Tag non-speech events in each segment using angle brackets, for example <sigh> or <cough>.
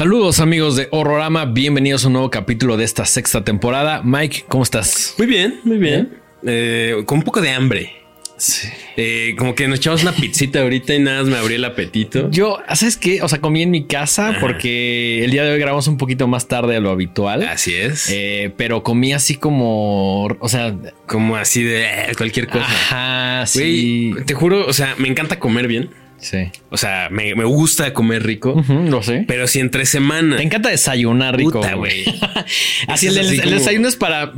Saludos amigos de Horrorama, bienvenidos a un nuevo capítulo de esta sexta temporada. Mike, ¿cómo estás? Muy bien, muy bien. Eh, con un poco de hambre. Sí. Eh, como que nos echamos una pizzita ahorita y nada más me abrió el apetito. Yo, ¿sabes qué? O sea, comí en mi casa Ajá. porque el día de hoy grabamos un poquito más tarde de lo habitual. Así es. Eh, pero comí así como, o sea, como así de eh, cualquier cosa. ajá, sí. Te juro, o sea, me encanta comer bien. Sí. O sea, me, me gusta comer rico. Ujú, lo sé. Pero si entre semana. Te encanta desayunar rico, Puta, güey. <laughs> así el, así el como- desayuno es para,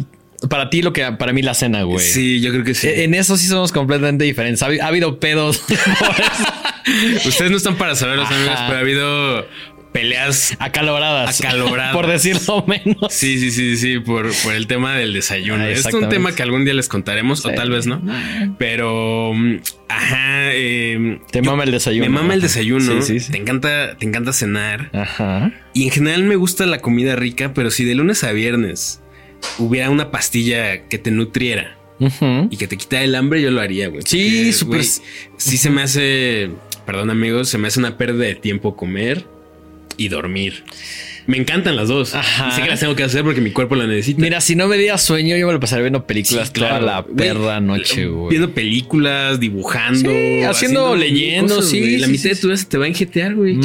para ti lo que para mí la cena, güey. Sí, yo creo que sí. En eso sí somos completamente diferentes. Ha, habi- ha habido pedos. <laughs> Ustedes no están para saber, los Ajá. amigos, pero ha habido peleas. Acaloradas. Acaloradas. <laughs> Por decirlo menos. Sí, sí, sí, sí, por, por el tema del desayuno. Ah, es un tema que algún día les contaremos, o tal vez no. Pero, mm, ajá. eh, Te mama el desayuno. Me mama el desayuno. Sí, sí, sí. Te encanta, te encanta cenar. Ajá. Y en general me gusta la comida rica, pero si de lunes a viernes hubiera una pastilla que te nutriera Ujú. y que te quitara el hambre, yo lo haría, güey. Sí, súper- Sí se me hace, perdón amigos, se me hace una pérdida de tiempo comer y dormir. Me encantan las dos. Ajá. Sé que las tengo que hacer porque mi cuerpo la necesita. Mira, si no me diera sueño, yo me lo pasaría viendo películas Sí, claro. toda la perra noche, güey. Viendo películas, dibujando, Sí, haciendo, mil leyendo, sí. La mitad de tu vida se te va a enjetear, güey.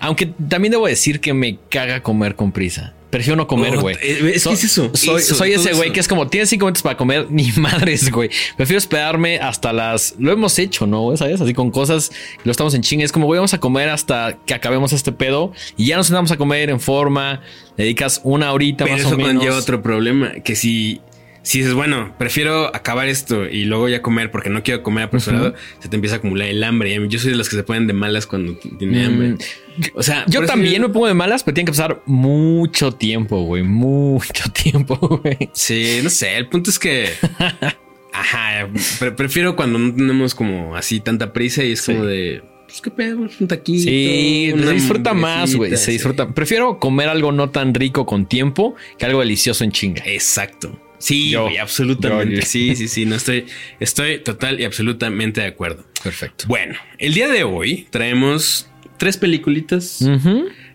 Aunque también debo decir que me caga comer con prisa. Prefiero no comer, Oh, güey. eh, es que es eso, Soy, eso, ese güey eso. que es como, tienes cinco minutos para comer, <laughs> ni madres, güey. Prefiero esperarme hasta las... Lo hemos hecho, ¿no? ¿Sabes? Así con cosas, lo estamos en chinga. Es como, güey, vamos a comer hasta que acabemos este pedo y ya nos sentamos a comer en forma. Dedicas una horita Pero más eso o menos. conlleva otro problema, que si, si dices, bueno, prefiero acabar esto y luego ya comer porque no quiero comer apresurado, se te empieza a acumular el hambre. Yo soy de los que se ponen de malas cuando tiene Mm, hambre. O sea, Yo también me pongo de malas, pero tiene que pasar mucho tiempo, güey. Mucho <laughs> tiempo, güey. Sí, no sé, el punto es que... <laughs> Ajá, pre- prefiero cuando no tenemos como así tanta prisa y es Sí. como de... Pues qué pedo, un taquito. Sí, se disfruta más, güey. Se sí. disfruta. Prefiero comer algo no tan rico con tiempo que algo delicioso en chinga. Exacto. Sí, Yo. absolutamente. Yo, yo. Sí, sí, sí. No estoy, estoy total y absolutamente de acuerdo. Perfecto. Bueno, el día de hoy traemos tres peliculitas.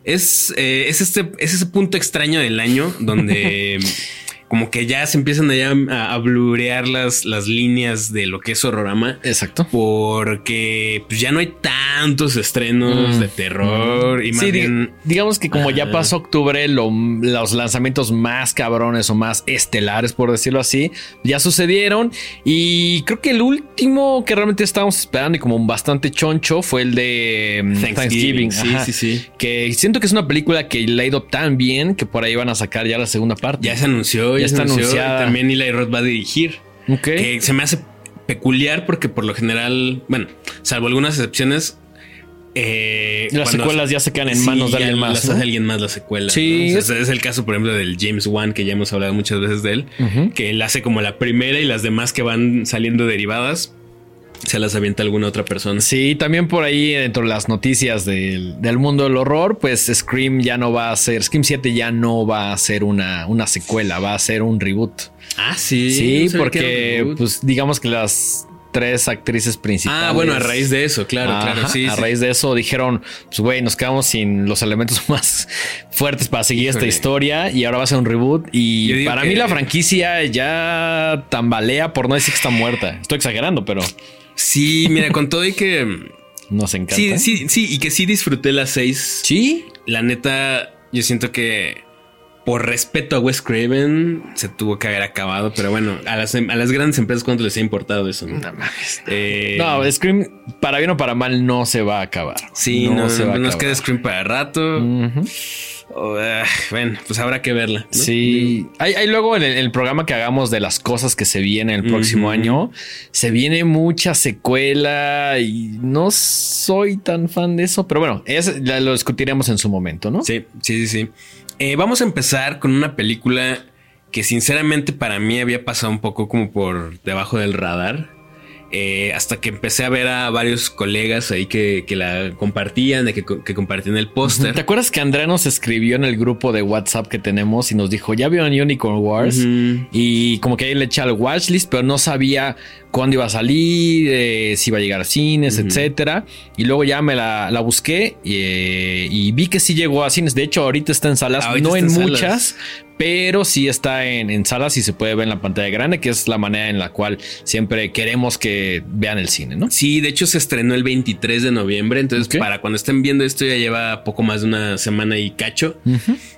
Es, eh, es, este, es ese punto extraño del año donde <laughs> como que ya se empiezan allá a, a blurear las, las líneas de lo que es horrorama. Exacto. Porque pues, ya no hay tantos estrenos Mm. de terror y más Sí, bien... digamos que como ya pasó octubre, lo- los lanzamientos más cabrones o más estelares, por decirlo así, ya sucedieron. Y creo que el último que realmente estábamos esperando y como bastante choncho fue el de mm, Thanksgiving. Sí, Ajá. sí, sí. Que siento que es una película que le ha ido tan bien que por ahí van a sacar ya la segunda parte. Ya se anunció, ya, Ya está anunció. anunciada. Y también Eli Roth va a dirigir. Ok. Que se me hace peculiar porque por lo general, bueno, salvo algunas excepciones, eh, Las secuelas ya se quedan en Sí, manos de alguien más. Las ¿no? hace alguien más la secuela. Sí, ¿no? O es- sea, es el caso, por ejemplo, del James Wan, que ya hemos hablado muchas veces de él, que él hace como la primera y las demás que van saliendo derivadas se las avienta alguna otra persona. Sí, también por ahí dentro de las noticias del, del mundo del horror, pues Scream ya no va a ser, Scream 7 ya no va a ser una, una secuela, va a ser un reboot. Ah, sí. Sí, no porque pues digamos que las tres actrices principales. Ah, bueno, a raíz de eso, claro, claro. Sí, a sí. raíz de eso dijeron, pues güey, nos quedamos sin los elementos <laughs> más fuertes para seguir esta historia y ahora va a ser un reboot. Y para mí la franquicia ya tambalea por no decir que está muerta. Estoy exagerando, pero Sí, mira, con todo y que. nos encanta. Sí, sí, sí, y que sí disfruté las seis. Sí, La neta, yo siento que por respeto a Wes Craven se tuvo que haber acabado, pero bueno, a las, a las grandes empresas, ¿cuánto les ha importado eso? No, Eh, No, Scream, para bien o para mal, no se va a acabar. sí, no, se va a nos queda Scream para rato. Oh, ah, bueno, pues habrá que verla. ¿no? Sí, hay, hay luego en el, el programa que hagamos de las cosas que se vienen el próximo año, se viene mucha secuela y no soy tan fan de eso, pero bueno, es- lo discutiremos en su momento, ¿no? Sí, sí, sí, sí. Eh, vamos a empezar con una película que sinceramente para mí había pasado un poco como por debajo del radar. Eh, hasta que empecé a ver a varios colegas ahí que, que la compartían, de que, que compartían el póster. ¿Te acuerdas que Andrea nos escribió en el grupo de WhatsApp que tenemos y nos dijo, ya vieron Unicorn Wars? Y como que ahí le eché al watchlist, pero no sabía cuándo iba a salir, eh, si iba a llegar a cines, etcétera. Y luego ya me la, la busqué eh, y vi que sí llegó a cines. De hecho, ahorita está en salas, no en, muchas, pero sí está en, salas y se puede ver en la pantalla grande, que es la manera en la cual siempre queremos que vean el cine, ¿no? Sí, de hecho se estrenó el 23 de noviembre, entonces para cuando estén viendo esto ya lleva poco más de una semana y cacho.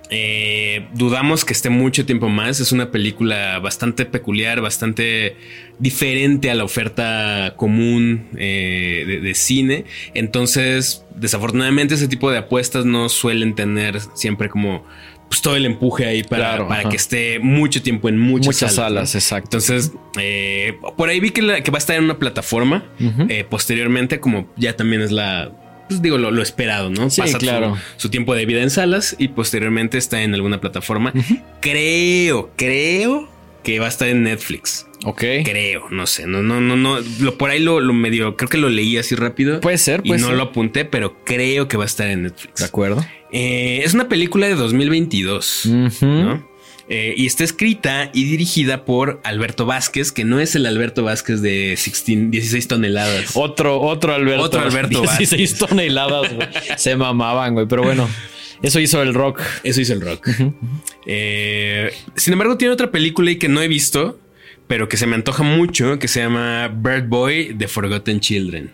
Eh, dudamos que esté mucho tiempo más, es una película bastante peculiar, bastante diferente a la oferta común eh, de, de cine, entonces desafortunadamente ese tipo de apuestas no suelen tener siempre como pues todo el empuje ahí para, para que esté mucho tiempo en muchas, salas. exacto. Entonces, eh, por ahí vi que, va a estar en una plataforma eh, posteriormente, como ya también es la. Pues digo, lo, esperado, ¿no? Sí, claro. Su, tiempo de vida en salas y posteriormente está en alguna plataforma. Creo, creo que va a estar en Netflix. Ok. Creo, no sé, no, no, no, no. Lo, por ahí lo, lo medio, creo que lo leí así rápido. Puede ser, Y no lo apunté, pero creo que va a estar en Netflix. De acuerdo. Eh, es una película de 2022, eh, y está escrita y dirigida por Alberto Vázquez, que no es el Alberto Vázquez de 16, toneladas. Otro, otro Alberto. Otro Alberto <laughs> 16 toneladas, Se mamaban, güey. Pero bueno, <laughs> eso hizo el rock. Eso hizo el rock. Eh, sin embargo, tiene otra película y que no he visto, pero que se me antoja mucho, que se llama Bird Boy The Forgotten Children.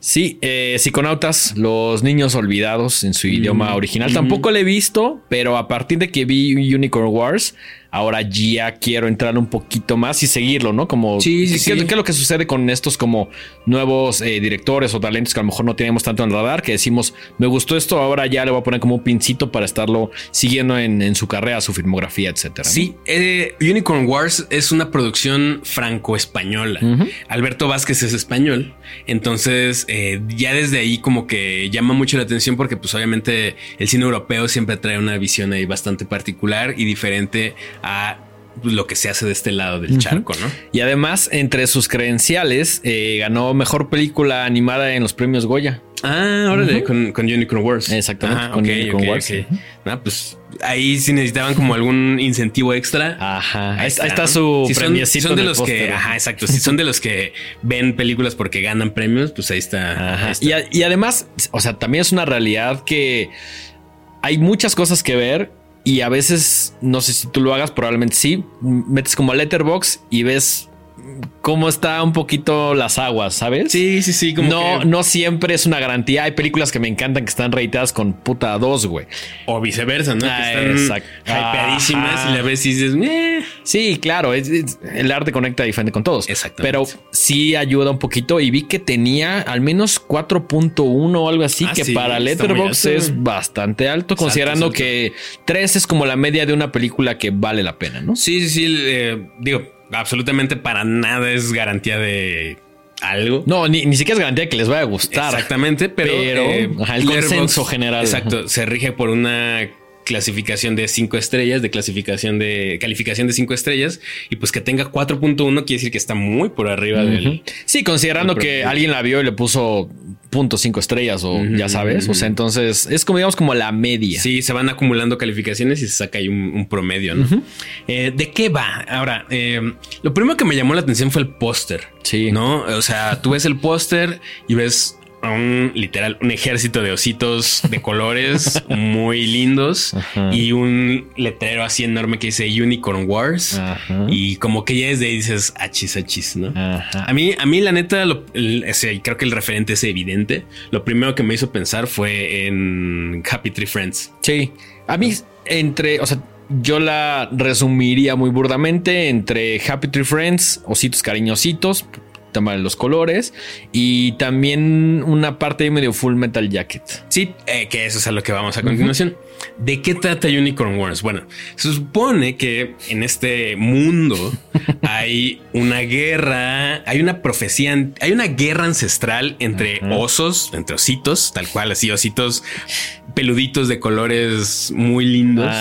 Sí, eh, Psiconautas, los niños olvidados en su idioma original. Tampoco lo he visto, pero a partir de que vi Unicorn Wars, ahora ya quiero entrar un poquito más y seguirlo, ¿no? Como sí, ¿qué, sí, es lo que sucede con estos como nuevos eh, directores o talentos que a lo mejor no tenemos tanto en el radar, que decimos, me gustó esto, ahora ya le voy a poner como un pincito para estarlo siguiendo en, su carrera, su filmografía, etcétera. Sí, eh, Unicorn Wars es una producción franco-española. Alberto Vázquez es español, entonces eh, ya desde ahí como que llama mucho la atención porque pues obviamente el cine europeo siempre trae una visión ahí bastante particular y diferente a lo que se hace de este lado del charco, ¿no? Y además, entre sus credenciales, eh, ganó mejor película animada en los premios Goya. Ah, órale, con, Unicorn Wars. Exactamente, con Unicorn Wars. pues ahí sí necesitaban como algún incentivo extra. Ajá. Ahí, está, su si son, de los que, ajá, exacto. si son de los que ven películas porque ganan premios, pues ahí está. y además, o sea, también es una realidad que hay muchas cosas que ver y a veces, no sé si tú lo hagas, probablemente sí, metes como a Letterbox y ves cómo está un poquito las aguas, ¿sabes? Sí, sí, sí. Como no, no siempre es una garantía. Hay películas que me encantan que están reitadas con puta dos, güey. O viceversa, ¿no? Ah, que están hypeadísimas y la ves y dices. Sí, claro. el arte conecta diferente con todos. Exacto. Pero sí ayuda un poquito y vi que tenía al menos 4.1 o algo así, ah, que para Letterboxd es bastante alto, considerando que 3 es como la media de una película que vale la pena, ¿no? Sí, sí, sí. Eh, digo, absolutamente para nada es garantía de algo. No, ni, siquiera es garantía de que les vaya a gustar. Exactamente, pero, eh, el consenso general. Exacto, se rige por una clasificación de cinco estrellas, de clasificación de calificación de cinco estrellas, y pues que tenga 4.1 quiere decir que está muy por arriba del. Sí, considerando que alguien la vio y le puso punto cinco estrellas o ya sabes. O sea, entonces es como digamos como la media. Sí, se van acumulando calificaciones y se saca ahí un, promedio, ¿no? Eh, ¿De qué va? Ahora, eh, lo primero que me llamó la atención fue el póster. Sí. ¿No? O sea, tú ves el póster y ves un literal un ejército de ositos de colores <laughs> muy lindos y un letrero así enorme que dice Unicorn Wars y como que ya desde ahí dices achis achis, ¿no? A mí a mí la neta creo que el referente es evidente. Lo primero que me hizo pensar fue en Happy Tree Friends. Sí. A mí entre, o sea, yo la resumiría muy burdamente entre Happy Tree Friends, ositos cariñositos, tema de los colores y también una parte medio full metal jacket. Sí, eh, que eso es a lo que vamos a continuación. ¿De qué trata Unicorn Wars? Bueno, se supone que en este mundo <laughs> hay una guerra, hay una profecía, hay una guerra ancestral entre osos, entre ositos, tal cual, así ositos peluditos de colores muy lindos.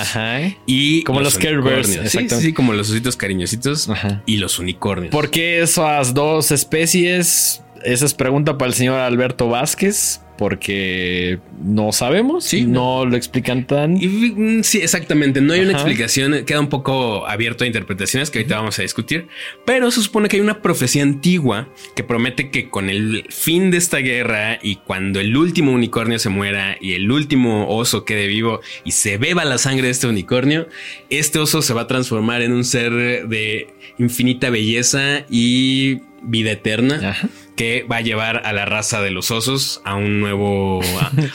Y como los, Care Bears. Sí, sí, como los ositos cariñositos y los unicornios. ¿Por qué esas dos especies? Esa es pregunta para el señor Alberto Vázquez porque no sabemos, sí, no, lo explican tan. Mm, sí, exactamente. No hay una explicación, queda un poco abierto a interpretaciones que ahorita vamos a discutir, pero se supone que hay una profecía antigua que promete que con el fin de esta guerra y cuando el último unicornio se muera y el último oso quede vivo y se beba la sangre de este unicornio, este oso se va a transformar en un ser de infinita belleza y vida eterna. Ajá que va a llevar a la raza de los osos a un nuevo,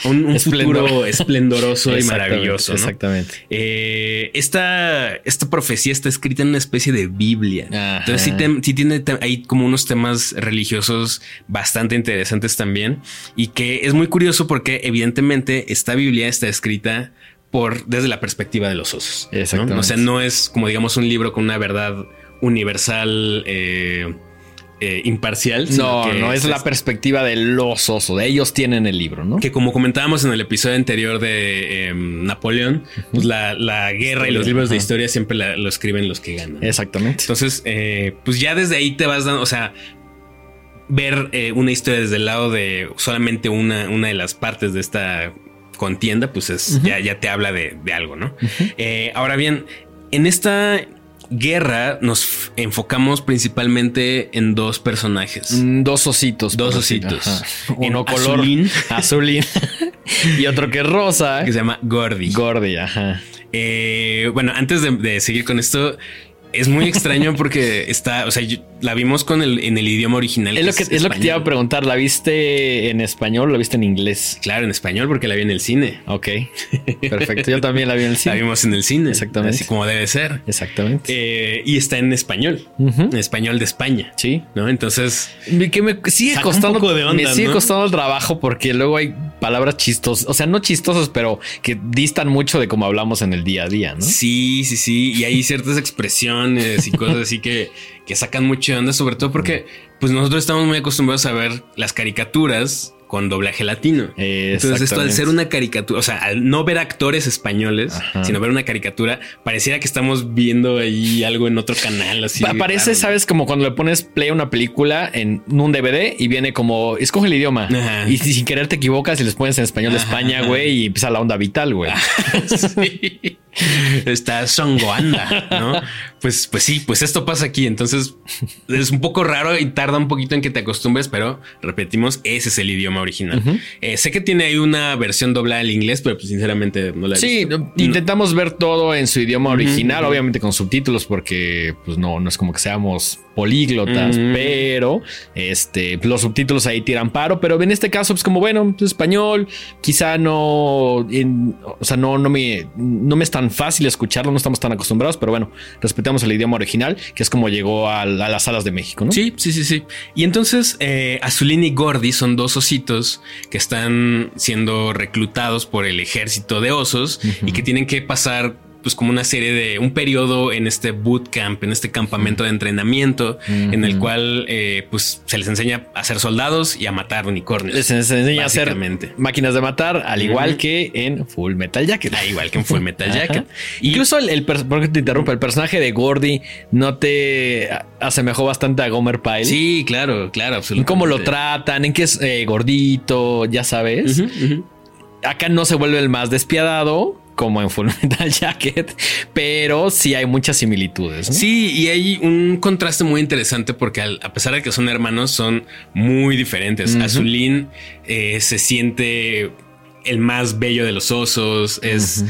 un, <laughs> futuro esplendoroso y maravilloso. Exactamente. Eh, esta, esta profecía está escrita en una especie de Biblia. Entonces sí, tiene hay como unos temas religiosos bastante interesantes también y que es muy curioso porque evidentemente esta Biblia está escrita por desde la perspectiva de los osos. Exactamente. O sea, no es como digamos un libro con una verdad universal. Eh, eh, imparcial. No, no es, la perspectiva de los osos. Ellos tienen el libro, ¿no? Que como comentábamos en el episodio anterior de em, Napoleón, pues la, guerra y los libros de historia siempre lo escriben los que ganan. Exactamente. Entonces, eh, pues ya desde ahí te vas dando, o sea, ver eh, una historia desde el lado de solamente una, una de las partes de esta contienda, pues es, ya, ya te habla de, algo, ¿no? ahora bien, en esta guerra nos enfocamos principalmente en dos personajes. Mm, dos ositos. Dos ositos. Uno color azulín. azulín. <laughs> y otro que es rosa. Que se llama Gordy. Gordy, ajá. Eh, bueno, antes de, seguir con esto, es muy extraño porque está, o sea, la vimos con el en el idioma original. Es, lo que, es, lo que te iba a preguntar. ¿La viste en español o la viste en inglés? Claro, en español porque la vi en el cine. Ok, perfecto. Yo también la vi en el <laughs> cine. La vimos en el cine. Exactamente. Así como debe ser. Exactamente. Eh, y está en español, en español de España. Sí. ¿No? Entonces. Que me sigue costando. de onda, me sigue costando el trabajo porque luego hay palabras chistosas. O sea, no chistosas, pero que distan mucho de cómo hablamos en el día a día, ¿no? Sí, sí, sí. Y hay ciertas <laughs> expresiones y cosas así que que sacan mucha onda, sobre todo porque pues nosotros estamos muy acostumbrados a ver las caricaturas con doblaje latino. Entonces, esto al ser una caricatura, o sea, al no ver actores españoles, sino ver una caricatura, pareciera que estamos viendo ahí algo en otro canal. Así parece, sabes, como cuando le pones play a una película en un DVD y viene como escoge el idioma y sin querer te equivocas y les pones en español de España, güey, y empieza la onda vital, güey. <laughs> sí. Está songoanda, ¿no? Pues, pues sí, pues esto pasa aquí. Entonces <laughs> es un poco raro y tarda un poquito en que te acostumbres, pero repetimos, ese es el idioma original. Eh, sé que tiene ahí una versión doblada al inglés, pero pues sinceramente no la he Sí, intentamos ver todo en su idioma original, obviamente con subtítulos, porque pues no, no es como que seamos políglotas, pero este, los subtítulos ahí tiran paro, pero en este caso, pues como bueno, pues, español, quizá no, o sea, no, no me, no me es tan fácil escucharlo, no estamos tan acostumbrados, pero bueno, respetamos el idioma original, que es como llegó a, las salas de México, ¿no? Sí, sí, sí, sí. Y entonces, eh, Azulín y Gordy son dos ositos que están siendo reclutados por el ejército de osos y que tienen que pasar pues como una serie de un periodo en este bootcamp, en este campamento de entrenamiento, en el cual eh, pues se les enseña a ser soldados y a matar unicornios. Les enseña a hacer máquinas de matar, al igual que en Full Metal Jacket. Al igual que en Full Metal Jacket. Incluso el, el porque te interrumpo, el personaje de Gordy no te asemejó bastante a Gomer Pyle. Sí, claro, claro, absolutamente. Cómo lo tratan, en qué es eh, gordito, ya sabes. Acá no se vuelve el más despiadado, como en Full <laughs> Metal Jacket, pero sí hay muchas similitudes. Sí, y hay un contraste muy interesante porque a pesar de que son hermanos, son muy diferentes. Azulín eh, se siente el más bello de los osos, es...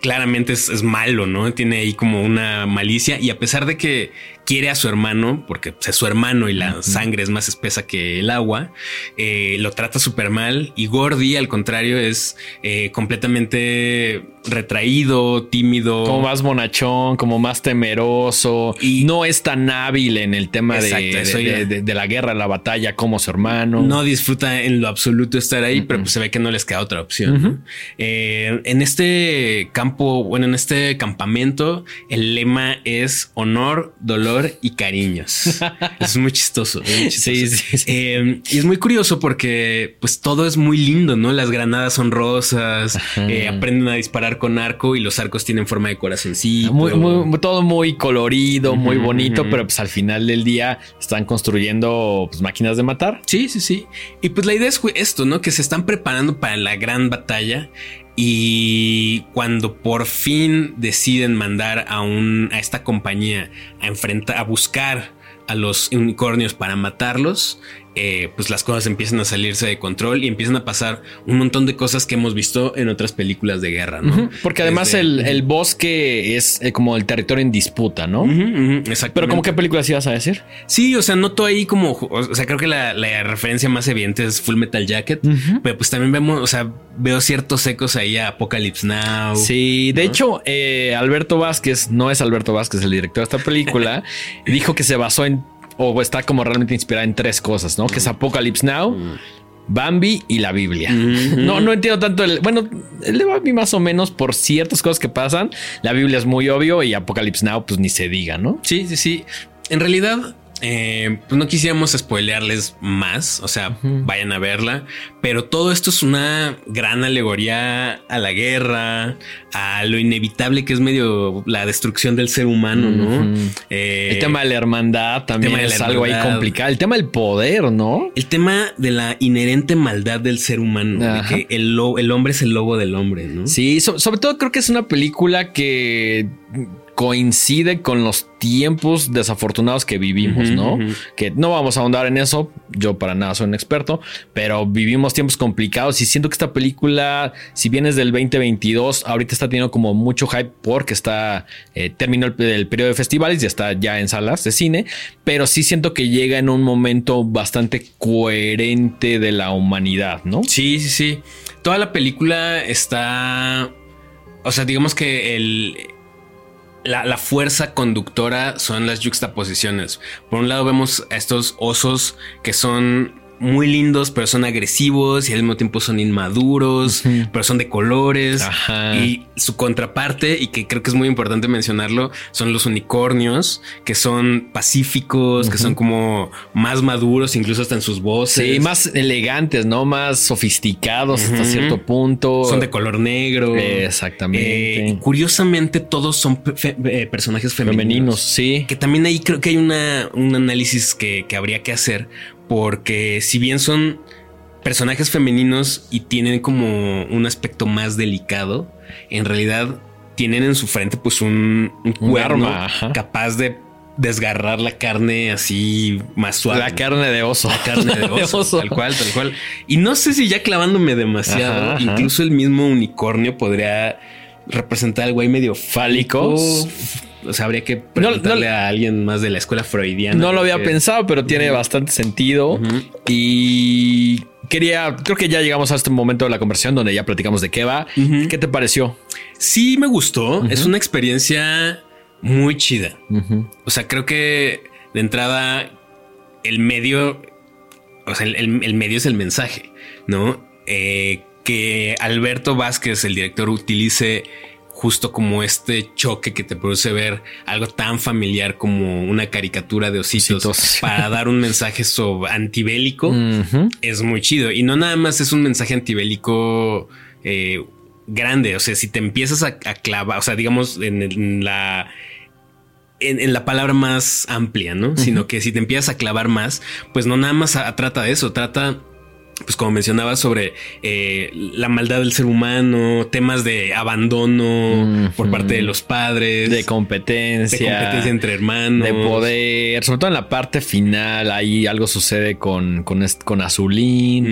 claramente es, malo, ¿no? Tiene ahí como una malicia y a pesar de que quiere a su hermano, porque es su hermano y la sangre es más espesa que el agua, eh, lo trata súper mal y Gordy al contrario es eh, completamente retraído, tímido. Como más bonachón, como más temeroso. Y no es tan hábil en el tema de, la guerra, la batalla, como su hermano. No disfruta en lo absoluto estar ahí, pero pues se ve que no les queda otra opción. Eh, en este campo, bueno, en este campamento, el lema es honor, dolor y cariños. <laughs> es muy chistoso. Sí, sí, eh, y es muy curioso porque pues todo es muy lindo, ¿no? Las granadas son rosas, eh, aprenden a disparar con arco y los arcos tienen forma de corazoncito. Muy, todo muy colorido, muy bonito, pero pues al final del día están construyendo pues, máquinas de matar. Sí, sí, sí. Y pues la idea es esto, ¿no? Que se están preparando para la gran batalla y cuando por fin deciden mandar a un a esta compañía a enfrentar a buscar a los unicornios para matarlos, eh, pues las cosas empiezan a salirse de control y empiezan a pasar un montón de cosas que hemos visto en otras películas de guerra, ¿no? Porque además el, bosque es eh, como el territorio en disputa, ¿no? exacto. Pero como qué películas ibas a decir? Sí, o sea, noto ahí como, o sea, creo que la, referencia más evidente es Full Metal Jacket, pero pues también vemos, o sea, veo ciertos ecos ahí a Apocalypse Now. Sí, de hecho, eh, Alberto Vázquez, no es Alberto Vázquez el director de esta película, <laughs> dijo que se basó en o está como realmente inspirada en tres cosas, ¿no? Que es Apocalypse Now, Bambi y la Biblia. No, no entiendo tanto el. Bueno, el de Bambi más o menos por ciertas cosas que pasan. La Biblia es muy obvio y Apocalypse Now, pues ni se diga, ¿no? Sí, sí, sí. En realidad, eh, pues no quisiéramos spoilearles más, o sea, vayan a verla, pero todo esto es una gran alegoría a la guerra, a lo inevitable que es medio la destrucción del ser humano, ¿no? Eh, el tema de la hermandad también es algo ahí complicado, el tema del poder, ¿no? El tema de la inherente maldad del ser humano, de que el, el, hombre es el lobo del hombre, ¿no? Sí, sobre todo creo que es una película que coincide con los tiempos desafortunados que vivimos, ¿no? Que no vamos a ahondar en eso, yo para nada soy un experto, pero vivimos tiempos complicados y siento que esta película, si bien es del 2022, ahorita está teniendo como mucho hype porque está, eh, terminó el, el, periodo de festivales y está ya en salas de cine, pero sí siento que llega en un momento bastante coherente de la humanidad, ¿no? Sí, sí, sí. Toda la película está... O sea, digamos que el, la, fuerza conductora son las juxtaposiciones. Por un lado vemos a estos osos que son muy lindos, pero son agresivos y al mismo tiempo son inmaduros, pero son de colores. Y su contraparte, y que creo que es muy importante mencionarlo, son los unicornios, que son pacíficos, que son como más maduros, incluso hasta en sus voces. Sí, más elegantes, ¿no? Más sofisticados hasta cierto punto. Son de color negro. Exactamente. Eh, curiosamente, todos son eh, personajes femeninos. sí. Que también ahí creo que hay una, un análisis que, que habría que hacer porque si bien son personajes femeninos y tienen como un aspecto más delicado, en realidad tienen en su frente pues un, un, capaz de desgarrar la carne así más suave. La carne de oso. La carne de <laughs> oso, Tal cual, tal cual. Y no sé si ya clavándome demasiado, incluso el mismo unicornio podría representar al güey medio fálico. O sea, habría que preguntarle a alguien más de la escuela freudiana. No lo había pensado, pero tiene bastante sentido. Y quería, creo que ya llegamos a este momento de la conversación donde ya platicamos de qué va. ¿Qué te pareció? Sí, me gustó. Es una experiencia muy chida. O sea, creo que de entrada el medio, o sea, el, medio es el mensaje, ¿no? Eh, que Alberto Vázquez, el director, utilice justo como este choque que te produce ver algo tan familiar como una caricatura de ositos, <laughs> para dar un mensaje sobre antibélico es muy chido. Y no nada más es un mensaje antibélico eh, grande. O sea si te empiezas a, clavar o sea digamos en, la en, la palabra más amplia, ¿no? Sino que si te empiezas a clavar más, pues no nada más trata de eso, trata pues como mencionaba sobre eh, la maldad del ser humano, temas de abandono por parte de los padres, de competencia, de competencia entre hermanos, de poder, sobre todo en la parte final ahí algo sucede con con, con Azulín,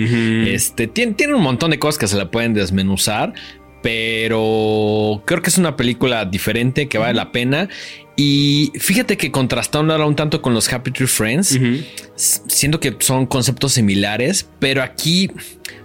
este tiene, tiene un montón de cosas que se la pueden desmenuzar, pero creo que es una película diferente que vale la pena Y fíjate que contrastando ahora un tanto con los Happy Tree Friends, siento que son conceptos similares, pero aquí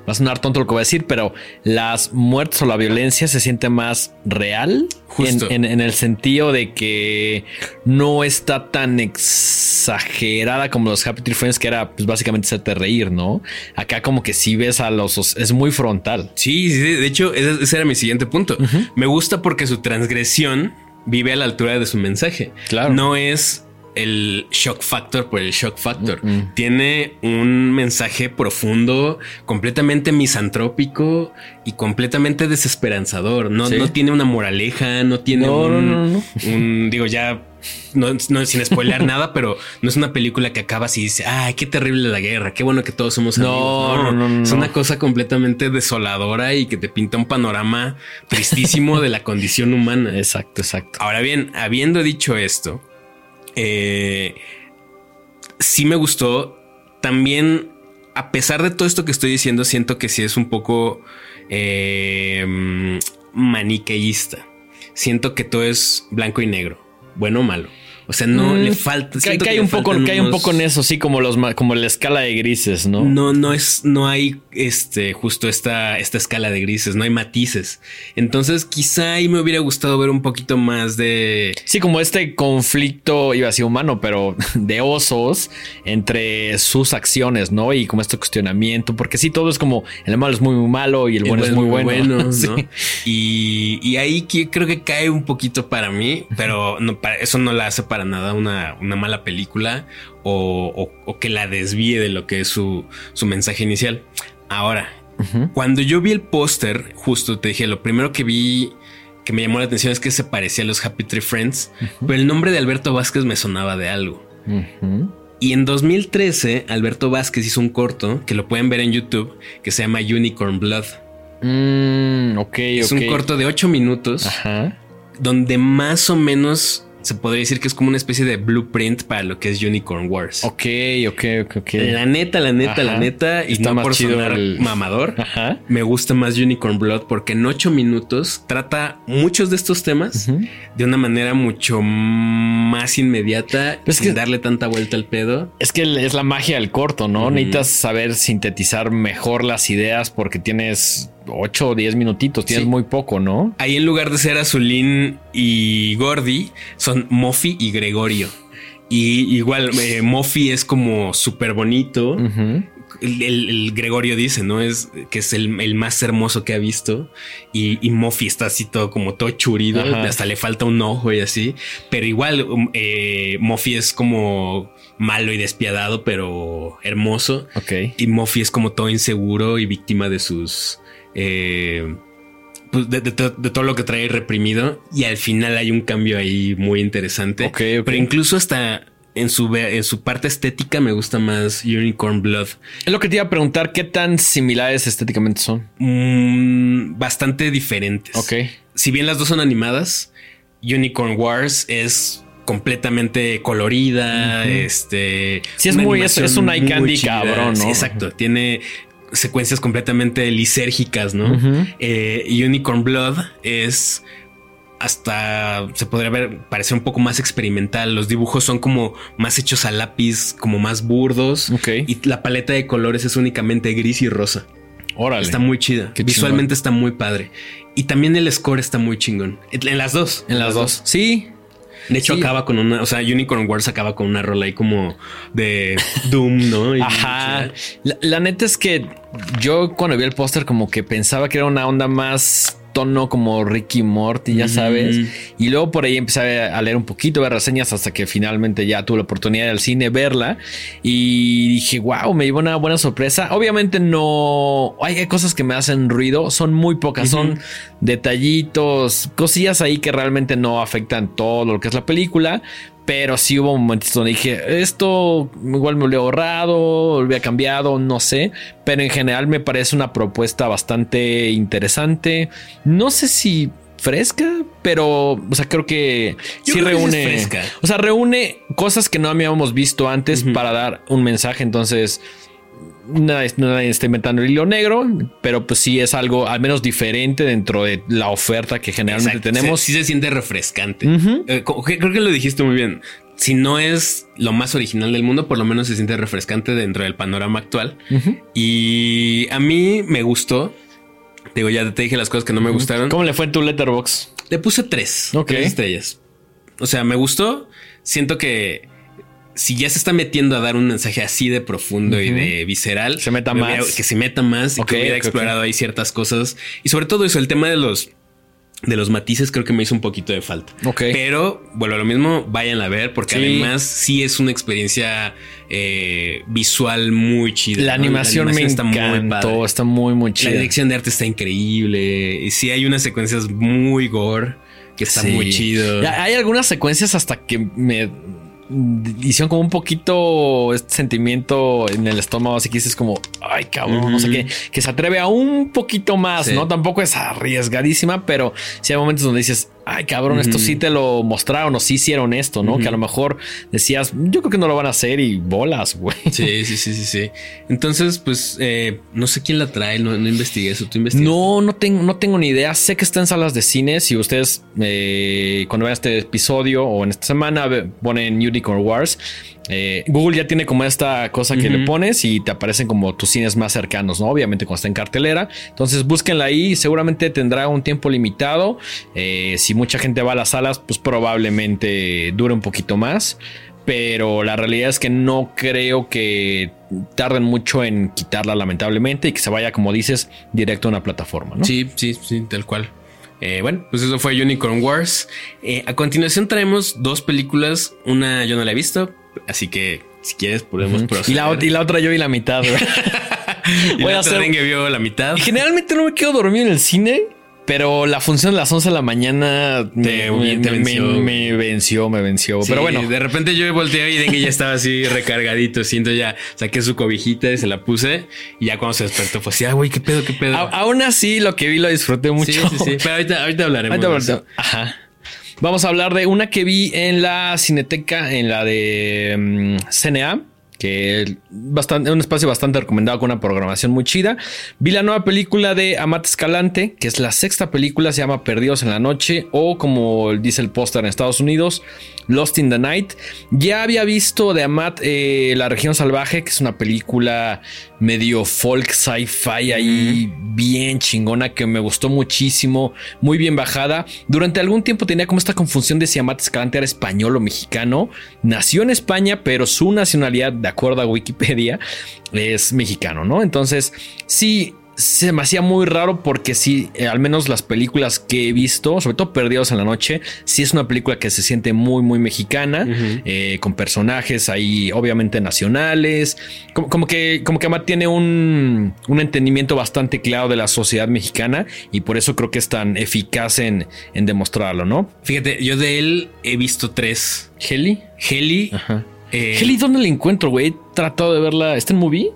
va a sonar tonto lo que voy a decir, pero las muertes o la violencia se siente más real en, el sentido de que no está tan exagerada como los Happy Tree Friends, que era pues, básicamente hacerte reír, ¿no? Acá como que si ves a los... es muy frontal. Sí, sí, de hecho ese, era mi siguiente punto. Me gusta porque su transgresión vive a la altura de su mensaje. Claro. No es el shock factor por el shock factor. Tiene un mensaje profundo, completamente misantrópico y completamente desesperanzador. No, no tiene una moraleja, no tiene un, digo, ya no, sin spoiler <laughs> nada, pero no es una película que acabas y dice, ay, qué terrible la guerra, qué bueno que todos somos amigos. No, no, no, Es una cosa completamente desoladora y que te pinta un panorama tristísimo de la condición humana. Exacto, exacto. Ahora bien, habiendo dicho esto, eh, sí me gustó. También, a pesar de todo esto que estoy diciendo, siento que sí es un poco eh, maniqueísta. Siento que todo es blanco y negro, bueno o malo. O sea, no le mm, falta. Que, hay un poco, hay un poco en eso, sí, como los como la escala de grises, ¿no? No, no es, no hay este justo esta, esta escala de grises, no hay matices. Entonces, quizá ahí me hubiera gustado ver un poquito más de. Sí, como este conflicto, iba a ser humano, pero <laughs> de osos entre sus acciones, ¿no? Y como este cuestionamiento, porque sí, todo es como el malo es muy, muy malo y el, bueno es muy, bueno. <laughs> ¿no? y, y, ahí creo que cae un poquito para mí, pero no, para, eso no la hace para para nada una, mala película o, que la desvíe de lo que es su, mensaje inicial. Ahora, cuando yo vi el póster, justo te dije, lo primero que vi que me llamó la atención es que se parecía a los Happy Tree Friends, pero el nombre de Alberto Vázquez me sonaba de algo. Y en 2013, Alberto Vázquez hizo un corto que lo pueden ver en YouTube que se llama Unicorn Blood. Mm, es un corto de 8 minutos donde más o menos se podría decir que es como una especie de blueprint para lo que es Unicorn Wars. Ok, ok, ok, ok. La neta, la neta, la neta, y Está no por sonar mamador, me gusta más Unicorn Blood porque en ocho minutos trata muchos de estos temas de una manera mucho más inmediata, sin darle tanta vuelta al pedo. Es que es la magia del corto, ¿no? Necesitas saber sintetizar mejor las ideas porque tienes 8 o 10 minutitos, tienes muy poco, ¿no? Ahí en lugar de ser Azulín y Gordy, son Moffy y Gregorio. Y igual, eh, Moffy es como súper bonito. el, Gregorio dice, ¿no? Es que es el, más hermoso que ha visto. Y, y Moffy está así todo como todo churido. Hasta le falta un ojo y así. Pero igual, um, eh, Moffy es como malo y despiadado, pero hermoso. Ok. Y Moffy es como todo inseguro y víctima de sus eh, pues de, todo lo que trae reprimido y al final hay un cambio ahí muy interesante. Pero incluso hasta en su, en su parte estética me gusta más Unicorn Blood. Es lo que te iba a preguntar, ¿qué tan similares estéticamente son? Mm, bastante diferentes. Ok. Si bien las dos son animadas, Unicorn Wars es completamente colorida, este... Sí, es muy, es, es un eye candy cabrón, ¿no? exacto, tiene secuencias completamente lisérgicas, ¿no? Eh, Unicorn Blood es hasta se podría ver parecer un poco más experimental. Los dibujos son como más hechos a lápiz, como más burdos. Y la paleta de colores es únicamente gris y rosa. Órale. Está muy chida. Visualmente está muy padre. Y también el score está muy chingón. En las dos. En las dos. Sí. De hecho, acaba con una, o sea, Unicorn Wars acaba con una rola ahí como de Doom, ¿no? Ajá. La, neta es que yo cuando vi el póster como que pensaba que era una onda más tono como Ricky Morty, ya sabes. Y luego por ahí empecé a leer un poquito de reseñas hasta que finalmente ya tuve la oportunidad de al cine verla. Y dije, wow, me llevó una buena sorpresa. Obviamente no hay cosas que me hacen ruido, son muy pocas, son detallitos, cosillas ahí que realmente no afectan todo lo que es la película. Pero sí hubo momentos donde dije, esto igual me lo he ahorrado, lo había cambiado, no sé. Pero en general me parece una propuesta bastante interesante. No sé si fresca, pero, o sea, creo que sí reúne. o sea, reúne cosas que no habíamos visto antes para dar un mensaje. Entonces, nadie, está inventando el hilo negro, pero pues sí es algo al menos diferente dentro de la oferta que generalmente tenemos. Sí, se siente refrescante. Eh, creo que lo dijiste muy bien. Si no es lo más original del mundo, por lo menos se siente refrescante dentro del panorama actual. Y a mí me gustó. Digo, ya te dije las cosas que no me gustaron. ¿Cómo le fue en tu letterbox? Le puse tres, tres estrellas. O sea, me gustó. Siento que si ya se está metiendo a dar un mensaje así de profundo y de visceral, se meta más. que se meta más y que hubiera explorado ahí ciertas cosas. Y sobre todo eso, el tema de los de los matices creo que me hizo un poquito de falta. Ok. Pero, bueno, lo mismo, vayan a ver, porque además sí es una experiencia eh, visual muy chida. La, animación me está encantó, muy está muy, muy chida. La dirección de arte está increíble. Y sí hay unas secuencias muy gore, que está muy chido. Hay algunas secuencias hasta que me hicieron como un poquito este sentimiento en el estómago, así que dices como, ay cabrón, no sé qué, que se atreve a un poquito más, ¿no? Tampoco es arriesgadísima, pero sí hay momentos donde dices, ay cabrón, esto sí te lo mostraron o sí hicieron esto, ¿no? Que a lo mejor decías, yo creo que no lo van a hacer y bolas, güey. Sí, sí, sí, sí, sí. Entonces, pues, eh, no sé quién la trae, no, no investigué eso, tú investigas. No, no tengo, no tengo ni idea. Sé que está en salas de cine. Si ustedes eh, cuando vean este episodio o en esta semana ponen Unicorn Wars, eh, Google ya tiene como esta cosa que le pones y te aparecen como tus cines más cercanos, ¿no? Obviamente cuando está en cartelera. Entonces búsquenla ahí, seguramente tendrá un tiempo limitado. Eh, si mucha gente va a las salas, pues probablemente dure un poquito más. Pero la realidad es que no creo que tarden mucho en quitarla, lamentablemente, y que se vaya, como dices, directo a una plataforma, ¿no? Sí, sí, sí, tal cual. Eh, bueno, pues eso fue Unicorn Wars. a continuación traemos dos películas. Una yo no la he visto, Así que si quieres podemos proceder. Y la, otra yo vi la mitad. <laughs> Voy a hacer que vio la mitad. Generalmente no me quedo dormido en el cine. Pero la función de las 11 de la mañana me, venció. me, venció, Pero bueno. De repente yo volteé y Dengue ya estaba así recargadito. Siento ya, saqué su cobijita y se la puse. Y ya cuando se despertó fue así, ah, güey, qué pedo, qué pedo. aún así, lo que vi lo disfruté mucho. Sí, sí, sí. <laughs> Pero ahorita, ahorita hablaremos. Ahorita, Ajá. Vamos a hablar de una que vi en la Cineteca, en la de mm, CNA que bastante, un espacio bastante recomendado con una programación muy chida. Vi la nueva película de Amat Escalante, que es la sexta película, se llama Perdidos en la Noche, o como dice el póster en Estados Unidos, Lost in the Night. Ya había visto de Amat eh, La región salvaje, que es una película medio folk sci-fi ahí bien chingona que me gustó muchísimo, muy bien bajada. Durante algún tiempo tenía como esta confusión de si Amat Escalante era español o mexicano. Nació en España, pero su nacionalidad de acuerdo a Wikipedia, es mexicano, ¿no? Entonces, sí, se me hacía muy raro porque sí, eh, al menos las películas que he visto, sobre todo Perdidos en la Noche, sí es una película que se siente muy, muy mexicana, eh, con personajes ahí obviamente nacionales, como, que, como que tiene un, un, entendimiento bastante claro de la sociedad mexicana y por eso creo que es tan eficaz en, en demostrarlo, ¿no? Fíjate, yo de él he visto tres. ¿Heli? Heli. Ajá. Eh, Heli, ¿dónde la encuentro, güey? He tratado de verla. ¿Está en movie?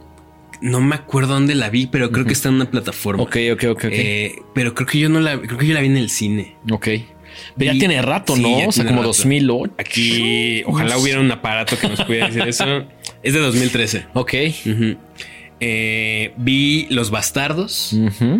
No me acuerdo dónde la vi, pero creo que está en una plataforma. Ok, ok, ok. Eh, pero creo que yo no la, creo que yo la vi en el cine. Ok. Pero ya tiene rato, ¿no? o sea, como 2008. Aquí, ojalá hubiera un aparato que nos pudiera decir eso. <laughs> Es de 2013. Ok. Eh, vi Los Bastardos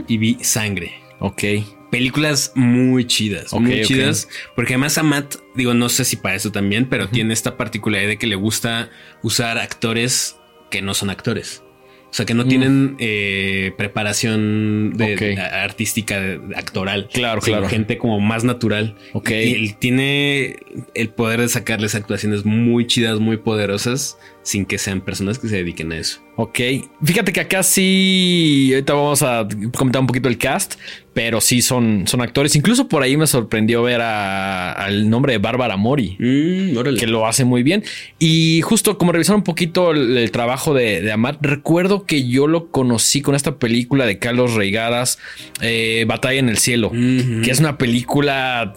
y vi Sangre. Ok películas muy chidas, muy chidas, porque además a Matt, digo, no sé si para eso también, pero tiene esta particularidad de que le gusta usar actores que no son actores. O sea, que no mm. tienen eh, preparación de, artística actoral. Claro, claro. Gente como más natural. Ok. Y él tiene el poder de sacarles actuaciones muy chidas, muy poderosas sin que sean personas que se dediquen a eso. Ok, fíjate que acá sí, ahorita vamos a comentar un poquito el cast, pero sí son, son actores. Incluso por ahí me sorprendió ver al nombre de Bárbara Mori, mm, que lo hace muy bien. Y justo como revisar un poquito el, trabajo de, Amat, recuerdo que yo lo conocí con esta película de Carlos Reigadas, eh, Batalla en el Cielo, que es una película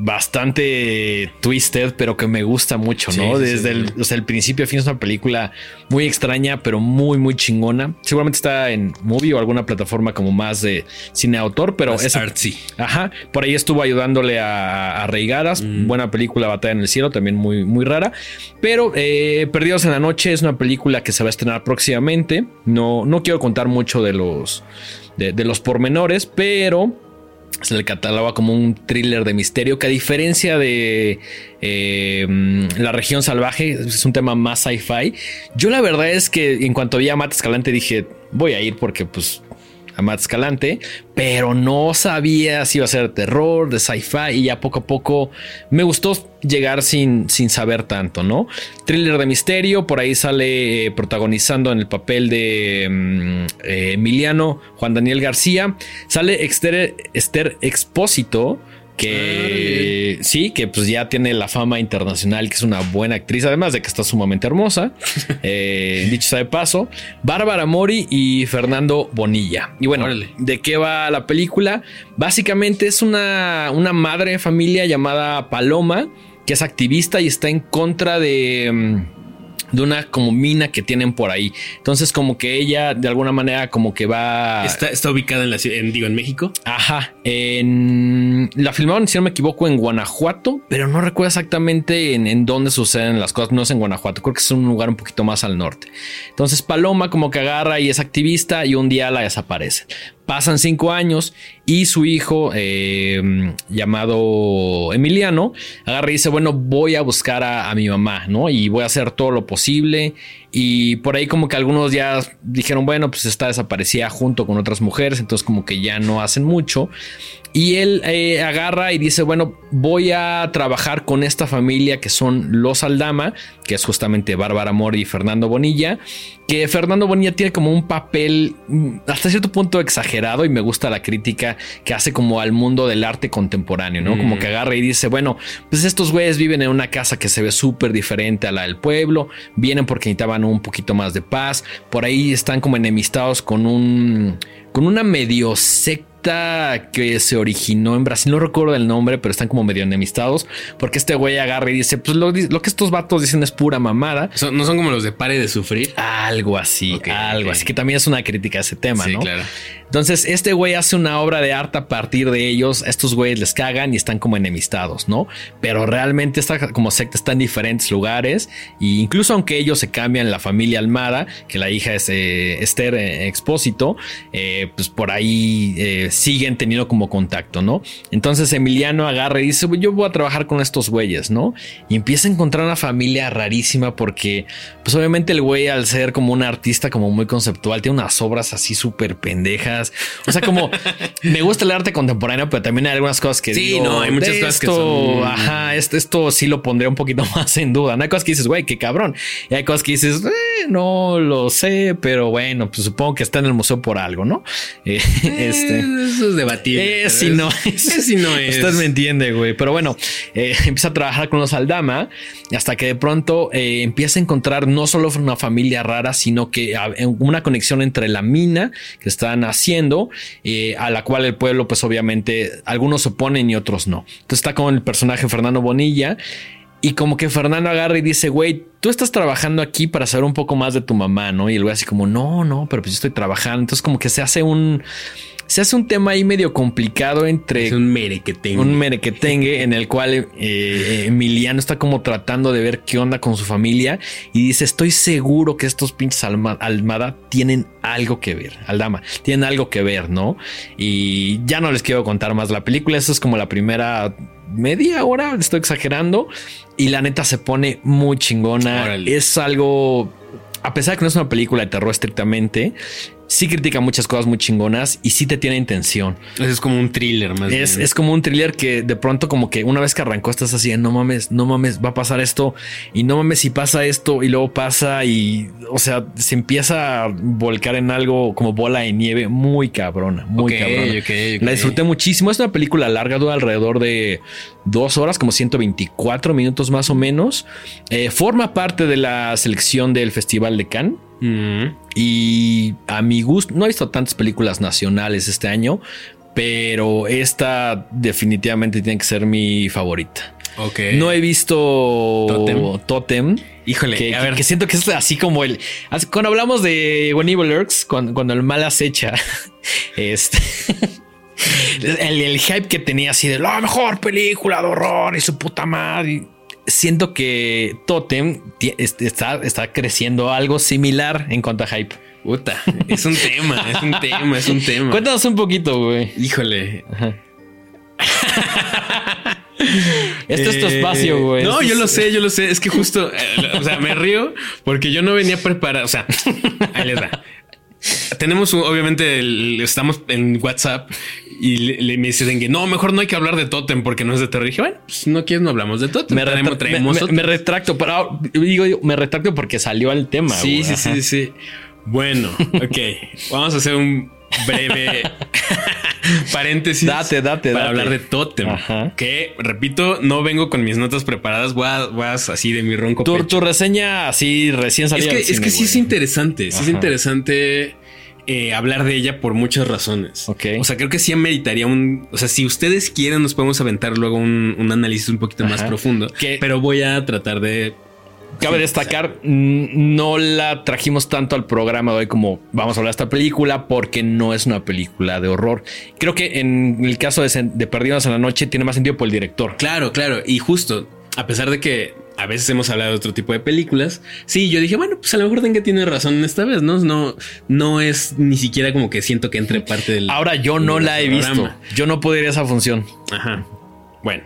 bastante twisted, pero que me gusta mucho, ¿no? Desde el, o sea, el principio a fin es una película muy extraña, pero muy, muy chingona. Seguramente está en movie o alguna plataforma como más de cine autor, pero es artsy. Ajá, por ahí estuvo ayudándole a, a Reigadas. Mm. Buena película, Batalla en el Cielo, también muy, muy rara. Pero eh, Perdidos en la Noche es una película que se va a estrenar próximamente. No, no quiero contar mucho de los, de, de los pormenores, pero se le cataloga como un thriller de misterio que a diferencia de eh, La región salvaje es un tema más sci-fi. Yo la verdad es que en cuanto vi a Matt Escalante dije voy a ir porque pues a Matt Escalante, pero no sabía si iba a ser terror, de sci-fi y ya poco a poco me gustó llegar sin, sin saber tanto, ¿no? Thriller de misterio, por ahí sale eh, protagonizando en el papel de mm, eh, Emiliano Juan Daniel García, sale Esther, Esther Expósito que sí, que pues ya tiene la fama internacional, que es una buena actriz, además de que está sumamente hermosa. <laughs> Eh, dicho sea de paso, Bárbara Mori y Fernando Bonilla. Y bueno, ¿de qué va la película? Básicamente es una, una madre de familia llamada Paloma, que es activista y está en contra de... De una como mina que tienen por ahí. Entonces, como que ella de alguna manera como que va. Está, está ubicada en la en, digo, en México. Ajá. En la filmaron, si no me equivoco, en Guanajuato, pero no recuerdo exactamente en, en, dónde suceden las cosas. No es en Guanajuato, creo que es un lugar un poquito más al norte. Entonces, Paloma como que agarra y es activista y un día la desaparece. Pasan cinco años y su hijo, eh, llamado Emiliano, agarra y dice, bueno, voy a buscar a, a, mi mamá, ¿no? Y voy a hacer todo lo posible. Y por ahí como que algunos ya dijeron, bueno, pues está desaparecida junto con otras mujeres, entonces como que ya no hacen mucho. Y él eh, agarra y dice, bueno, voy a trabajar con esta familia que son los Aldama, que es justamente Bárbara Mori y Fernando Bonilla, que Fernando Bonilla tiene como un papel mm, hasta cierto punto exagerado y me gusta la crítica que hace como al mundo del arte contemporáneo, ¿no? Como mm. que agarra y dice, bueno, pues estos güeyes viven en una casa que se ve súper diferente a la del pueblo, vienen porque necesitaban un poquito más de paz, por ahí están como enemistados con un, con una medio secta que se originó en Brasil, no recuerdo el nombre, pero están como medio enemistados, porque este güey agarra y dice, pues lo, que estos vatos dicen es pura mamada. ¿No son como los de pare de sufrir? Algo así, algo así, que también es una crítica a ese tema, sí, ¿no? claro. Entonces, este güey hace una obra de arte a partir de ellos. Estos güeyes les cagan y están como enemistados, ¿no? Pero realmente esta como secta está en diferentes lugares. E incluso aunque ellos se cambian la familia Almada, que la hija es eh, Esther eh, Expósito, eh, pues por ahí eh, siguen teniendo como contacto, ¿no? Entonces Emiliano agarra y dice, yo voy a trabajar con estos güeyes, ¿no? Y empieza a encontrar una familia rarísima porque, pues obviamente el güey al ser como un artista como muy conceptual, tiene unas obras así súper pendejas o sea, como <laughs> me gusta el arte contemporáneo, pero también hay algunas cosas que sí, digo, no, hay muchas cosas esto, que son... ajá, esto, esto sí lo pondría un poquito <laughs> más en duda. No hay cosas que dices, güey, qué cabrón. Y hay cosas que dices, eh, no lo sé, pero bueno, pues supongo que está en el museo por algo, ¿no? <laughs> Eh, este, eso es debatible. Eh, si <laughs> no es, si no es. Usted me entiende, güey. Pero bueno, eh, <laughs> empieza a trabajar con los Aldama hasta que de pronto eh, empieza a encontrar no solo una familia rara, sino que una conexión entre la mina que están haciendo, eh, a la cual el pueblo, pues obviamente, algunos se oponen y otros no. Entonces está con el personaje Fernando Bonilla. Y como que Fernando agarra y dice, güey, tú estás trabajando aquí para saber un poco más de tu mamá, ¿no? Y el güey así como, no, no, pero pues yo estoy trabajando. Entonces como que se hace un, se hace un tema ahí medio complicado entre es un merequetengue. un merequetengue en el cual eh, Emiliano está como tratando de ver qué onda con su familia y dice estoy seguro que estos pinches Alma, Almada tienen algo que ver Aldama tienen algo que ver no y ya no les quiero contar más la película eso es como la primera media hora estoy exagerando y la neta se pone muy chingona Órale. es algo a pesar de que no es una película de terror estrictamente sí critica muchas cosas muy chingonas y sí te tiene intención. Es como un thriller más Es, bien. es como un thriller que de pronto como que una vez que arrancó estás así, no mames, no mames, va a pasar esto y no mames si pasa esto y luego pasa y, o sea, se empieza a volcar en algo como bola de nieve muy cabrona, muy Ok, cabrona. La disfruté muchísimo. Es una película larga, dura alrededor de dos horas, como 124 minutos más o menos. Eh, forma parte de la selección del Festival de Cannes. Mm. Y a mi gusto, no he visto tantas películas nacionales este año, pero esta definitivamente tiene que ser mi favorita. Ok. No he visto Totem. Totem. Híjole, que, a ver. que siento que es así como el. así- Cuando hablamos de When Evil Lurks, cuando, cuando el mal acecha, <laughs> este. <laughs> El, el hype que tenía así de la mejor película de horror y su puta madre. Siento que Totem ti- est- está, está creciendo algo similar en cuanto a hype. Puta, es un tema, es un tema, es un tema. Cuéntanos un poquito, güey. Híjole. Este es tu Eh, espacio, güey. No, Este yo lo sé, yo lo sé. Es que justo, eh, o sea, me río porque yo no venía preparado. O sea, ahí les va. Tenemos, obviamente, el- estamos en WhatsApp y le, le- me dicen que no, mejor no hay que hablar de Totem porque no es de terror. Y dije, bueno, pues no quieres, no hablamos de Totem. Me, Traemos- retra- traemos me- me- otro. me retracto, pero digo, me retracto porque salió al tema. Sí, sí, Ajá. sí, sí. Bueno, ok. <laughs> Vamos a hacer un breve <laughs> <laughs> paréntesis. Date, date, Para date. hablar de Totem. Ajá. Que, repito, no vengo con mis notas preparadas. Voy, a- voy a así de mi ronco Tu, pecho. tu reseña así recién Es salida. que, del es cine, que sí es interesante. Sí es interesante eh, hablar de ella por muchas razones. Ok. O sea, creo que sí meritaría un. O sea, si ustedes quieren, nos podemos aventar luego un, un análisis un poquito más profundo. Que- Pero voy a tratar de. Cabe destacar, no la trajimos tanto al programa de hoy como vamos a hablar de esta película porque no es una película de horror. Creo que en el caso de, de Perdidos en la Noche tiene más sentido por el director. Claro, claro. Y justo, a pesar de que a veces hemos hablado de otro tipo de películas, sí, yo dije, bueno, pues a lo mejor Dengue tiene razón esta vez, ¿no? No, no es ni siquiera como que siento que entre <laughs> parte del. Ahora yo no la he visto. Yo no podría esa función. Ajá. Bueno,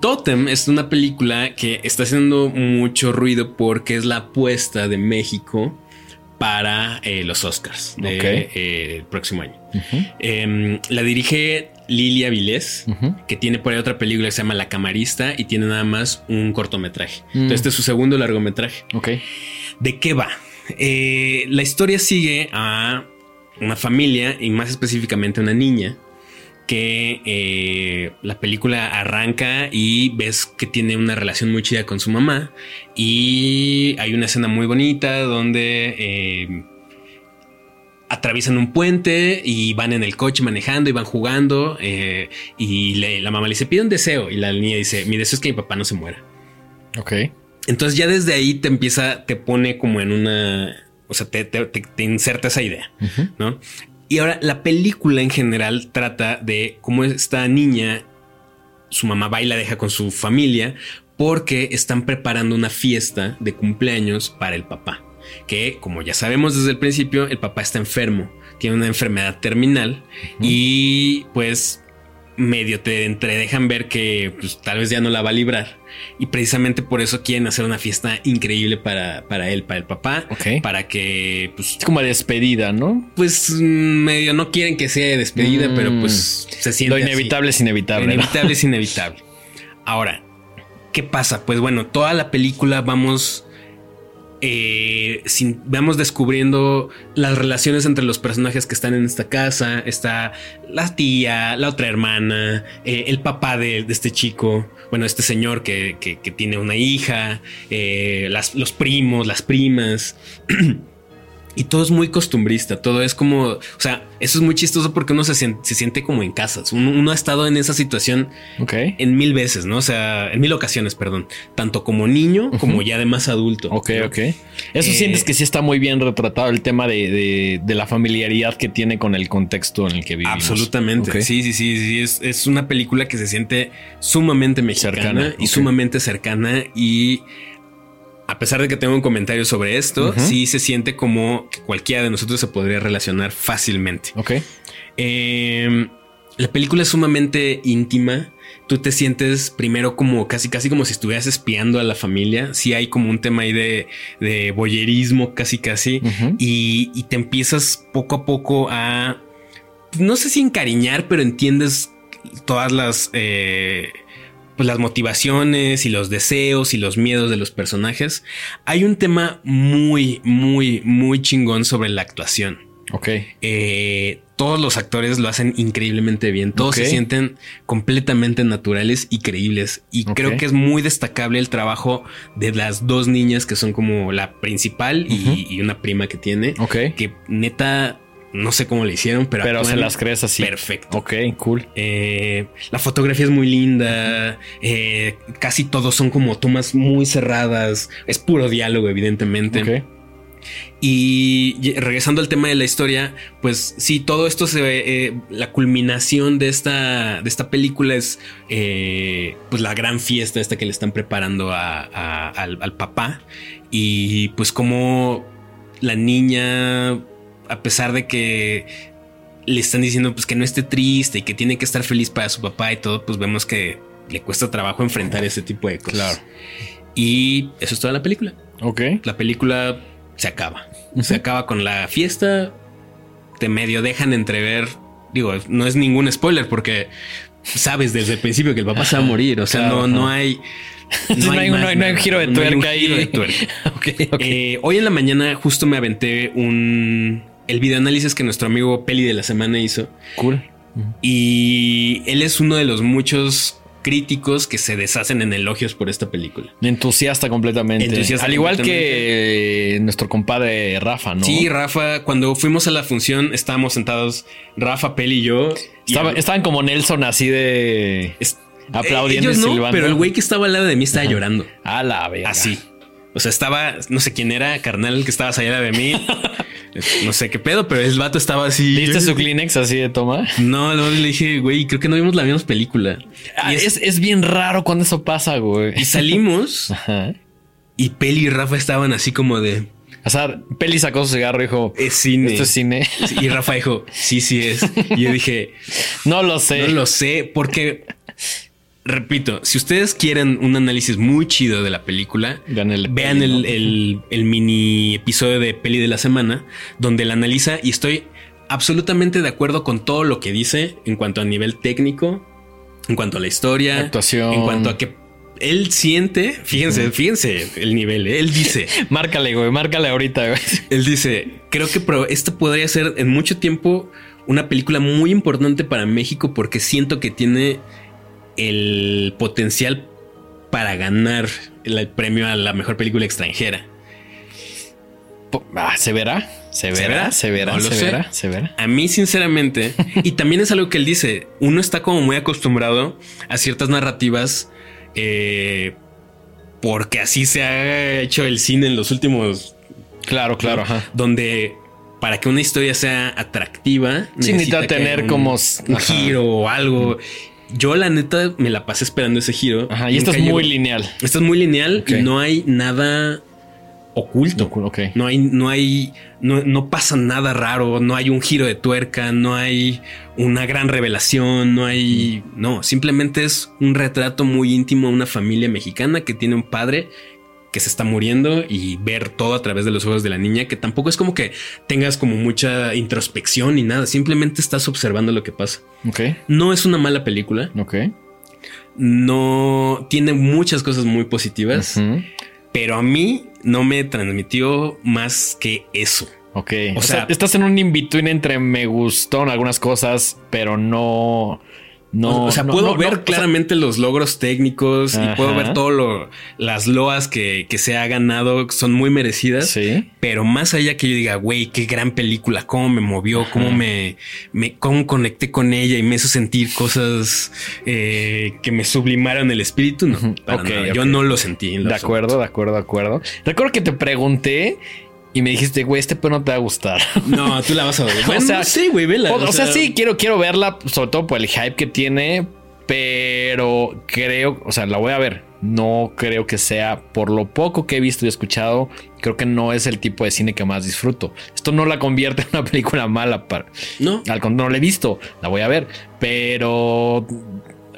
Totem es una película que está haciendo mucho ruido porque es la apuesta de México para eh, los Oscars del Ok. próximo año. Em, la dirige Lilia Vilés, que tiene por ahí otra película que se llama La Camarista y tiene nada más un cortometraje. Mm. Entonces, este es su segundo largometraje. Ok. ¿De qué va? Eh, la historia sigue a una familia y más específicamente una niña que eh, la película arranca y ves que tiene una relación muy chida con su mamá y hay una escena muy bonita donde eh, atraviesan un puente y van en el coche manejando y van jugando eh, y le- la mamá le dice pide un deseo y la niña dice mi deseo es que mi papá no se muera. Ok. Entonces ya desde ahí te empieza, te pone como en una, o sea, te, te- te- te inserta esa idea. ¿no? Y ahora la película en general trata de cómo esta niña, su mamá va y la deja con su familia porque están preparando una fiesta de cumpleaños para el papá. Que como ya sabemos desde el principio, el papá está enfermo, tiene una enfermedad terminal y pues medio te entredejan ver que pues, tal vez ya no la va a librar. Y precisamente por eso quieren hacer una fiesta increíble para, para él, para el papá, Ok. para que pues Es como despedida, ¿no? pues medio no quieren que sea despedida, Mm. pero pues se siente Lo así. inevitable es inevitable. Lo ¿no? inevitable es inevitable. Ahora, ¿qué pasa? Pues bueno, toda la película vamos. Eh, vamos descubriendo las relaciones entre los personajes que están en esta casa. Está la tía, la otra hermana, eh, el papá de, este chico, bueno, este señor que, que- tiene una hija, eh, los primos, las primas. <clears throat> Y todo es muy costumbrista, todo es como, o sea, eso es muy chistoso porque uno se, sien- se siente como en casas. Uno, uno ha estado en esa situación en mil veces, ¿no? O sea, en mil ocasiones, perdón, tanto como niño como ya de más adulto. Ok, ¿no? ok. Eso Eh, sientes que sí está muy bien retratado el tema de, de- de la familiaridad que tiene con el contexto en el que vivimos. Absolutamente. Sí, sí, sí, sí. Es, es una película que se siente sumamente mexicana Cercana, y sumamente cercana. Y a pesar de que tengo un comentario sobre esto, sí se siente como que cualquiera de nosotros se podría relacionar fácilmente. Ok. Eh, la película es sumamente íntima. Tú te sientes primero como casi, casi como si estuvieras espiando a la familia. Sí hay como un tema ahí de, de boyerismo, casi, casi. Y te empiezas poco a poco a, no sé si encariñar, pero entiendes todas las, eh, pues las motivaciones y los deseos y los miedos de los personajes. Hay un tema muy, muy, muy chingón sobre la actuación. Ok. Eh, todos los actores lo hacen increíblemente bien. Todos se sienten completamente naturales y creíbles. Y creo que es muy destacable el trabajo de las dos niñas que son como la principal y- y, una prima que tiene. Ok. Que neta no sé cómo le hicieron, pero. Pero se las crees así. Perfecto. Ok, cool. Eh, la fotografía es muy linda. Eh, casi todos son como tomas muy cerradas. Es puro diálogo, evidentemente. Ok. Y regresando al tema de la historia, pues sí, todo esto se ve. eh, la culminación de esta, de esta película es eh, pues la gran fiesta esta que le están preparando a- a- al, al papá. Y pues como la niña, a pesar de que le están diciendo pues que no esté triste y que tiene que estar feliz para su papá y todo, pues vemos que le cuesta trabajo enfrentar ese tipo de cosas. Claro. Y eso es toda la película Ok. la película se acaba. Se acaba con la fiesta. Te medio dejan entrever. Digo, no es ningún spoiler porque sabes desde el principio que el papá se va a morir. O sea, Claro, no, no hay. No hay más no hay- no hay un giro de tuerca ahí. giro de tuerca. <laughs> Eh, hoy en la mañana justo me aventé un. El videoanálisis que nuestro amigo Peli de la semana hizo. cool. Y él es uno de los muchos críticos que se deshacen en elogios por esta película. Entusiasta completamente. Entusiasta Al igual completamente. que nuestro compadre Rafa, ¿no? Sí, Rafa, cuando fuimos a la función estábamos sentados, Rafa, Peli y yo. y Estaba- el- estaban como Nelson así de es- aplaudiendo ellos y no, silbando. pero el güey que estaba al lado de mí estaba llorando. A la verga. Así. O sea, estaba, no sé quién era, carnal, que estaba allá de mí. <laughs> no sé qué pedo, pero el vato estaba así. ¿Viste su Kleenex así de toma? No, luego le dije, güey, creo que no vimos la misma película. Ah, es- es, es bien raro cuando eso pasa, güey. y salimos <laughs> Ajá. y Peli y Rafa estaban así como de O sea, Peli sacó su cigarro y dijo: es cine. Esto es cine. Y Rafa dijo, sí, sí es. Y yo dije, <laughs> No lo sé. No lo sé, porque, repito, si ustedes quieren un análisis muy chido de la película, Vean el vean peli, el, ¿no? el- el mini episodio de peli de la semana, donde la analiza y estoy absolutamente de acuerdo con todo lo que dice en cuanto a nivel técnico, en cuanto a la historia, Actuación. en cuanto a que él siente, fíjense, fíjense el nivel, ¿eh? él dice, <laughs> Márcale, güey. Márcale ahorita, güey. <laughs> él dice, creo que esto podría ser en mucho tiempo una película muy importante para México porque siento que tiene el potencial para ganar el, premio a la mejor película extranjera. Ah, ¿Se verá? ¿Se ¿Se verá? ¿Se verá? No ¿Se verá? ¿Se verá? A mí, sinceramente, <laughs> y también es algo que él dice, uno está como muy acostumbrado a ciertas narrativas eh, porque así se ha hecho el cine en los últimos Claro, claro, ajá. donde para que una historia sea atractiva Sí, necesita tener un- como- un giro o algo. Yo la neta me la pasé esperando ese giro. Ajá. Y esto es muy lineal. Esto es muy lineal y no hay nada oculto. Ok. No hay, no hay, no, no pasa nada raro, no hay un giro de tuerca, no hay una gran revelación, no hay, no, simplemente es un retrato muy íntimo de una familia mexicana que tiene un padre que se está muriendo y ver todo a través de los ojos de la niña, que tampoco es como que tengas como mucha introspección ni nada, simplemente estás observando lo que pasa. No es una mala película, Ok. no tiene muchas cosas muy positivas, pero a mí no me transmitió más que eso. Ok. O O, sea, sea- estás en un in-between entre me gustó en algunas cosas, pero no. No. o sea, no, puedo no, ver no, o sea, claramente los logros técnicos y puedo ver todo lo, las loas que, que se ha ganado, son muy merecidas. Sí. Pero más allá que yo diga, güey, qué gran película, cómo me movió, cómo me, me, cómo conecté con ella y me hizo sentir cosas eh, que me sublimaron el espíritu, no. Ujú. para Ok, nada. ok. Yo no lo sentí. lo De absoluto. acuerdo, de acuerdo, de acuerdo. Recuerdo que te pregunté y me dijiste, güey, este pedo no te va a gustar. <laughs> No, tú la vas a ver. <laughs> Bueno, O sea, no sé, güey, vela. O, o sea, sí, quiero, quiero verla, sobre todo por el hype que tiene, pero creo, o sea, la voy a ver. No creo que sea, por lo poco que he visto y escuchado, creo que no es el tipo de cine que más disfruto. Esto no la convierte <laughs> en una película mala, para, No, al contrario, no la he visto, la voy a ver, pero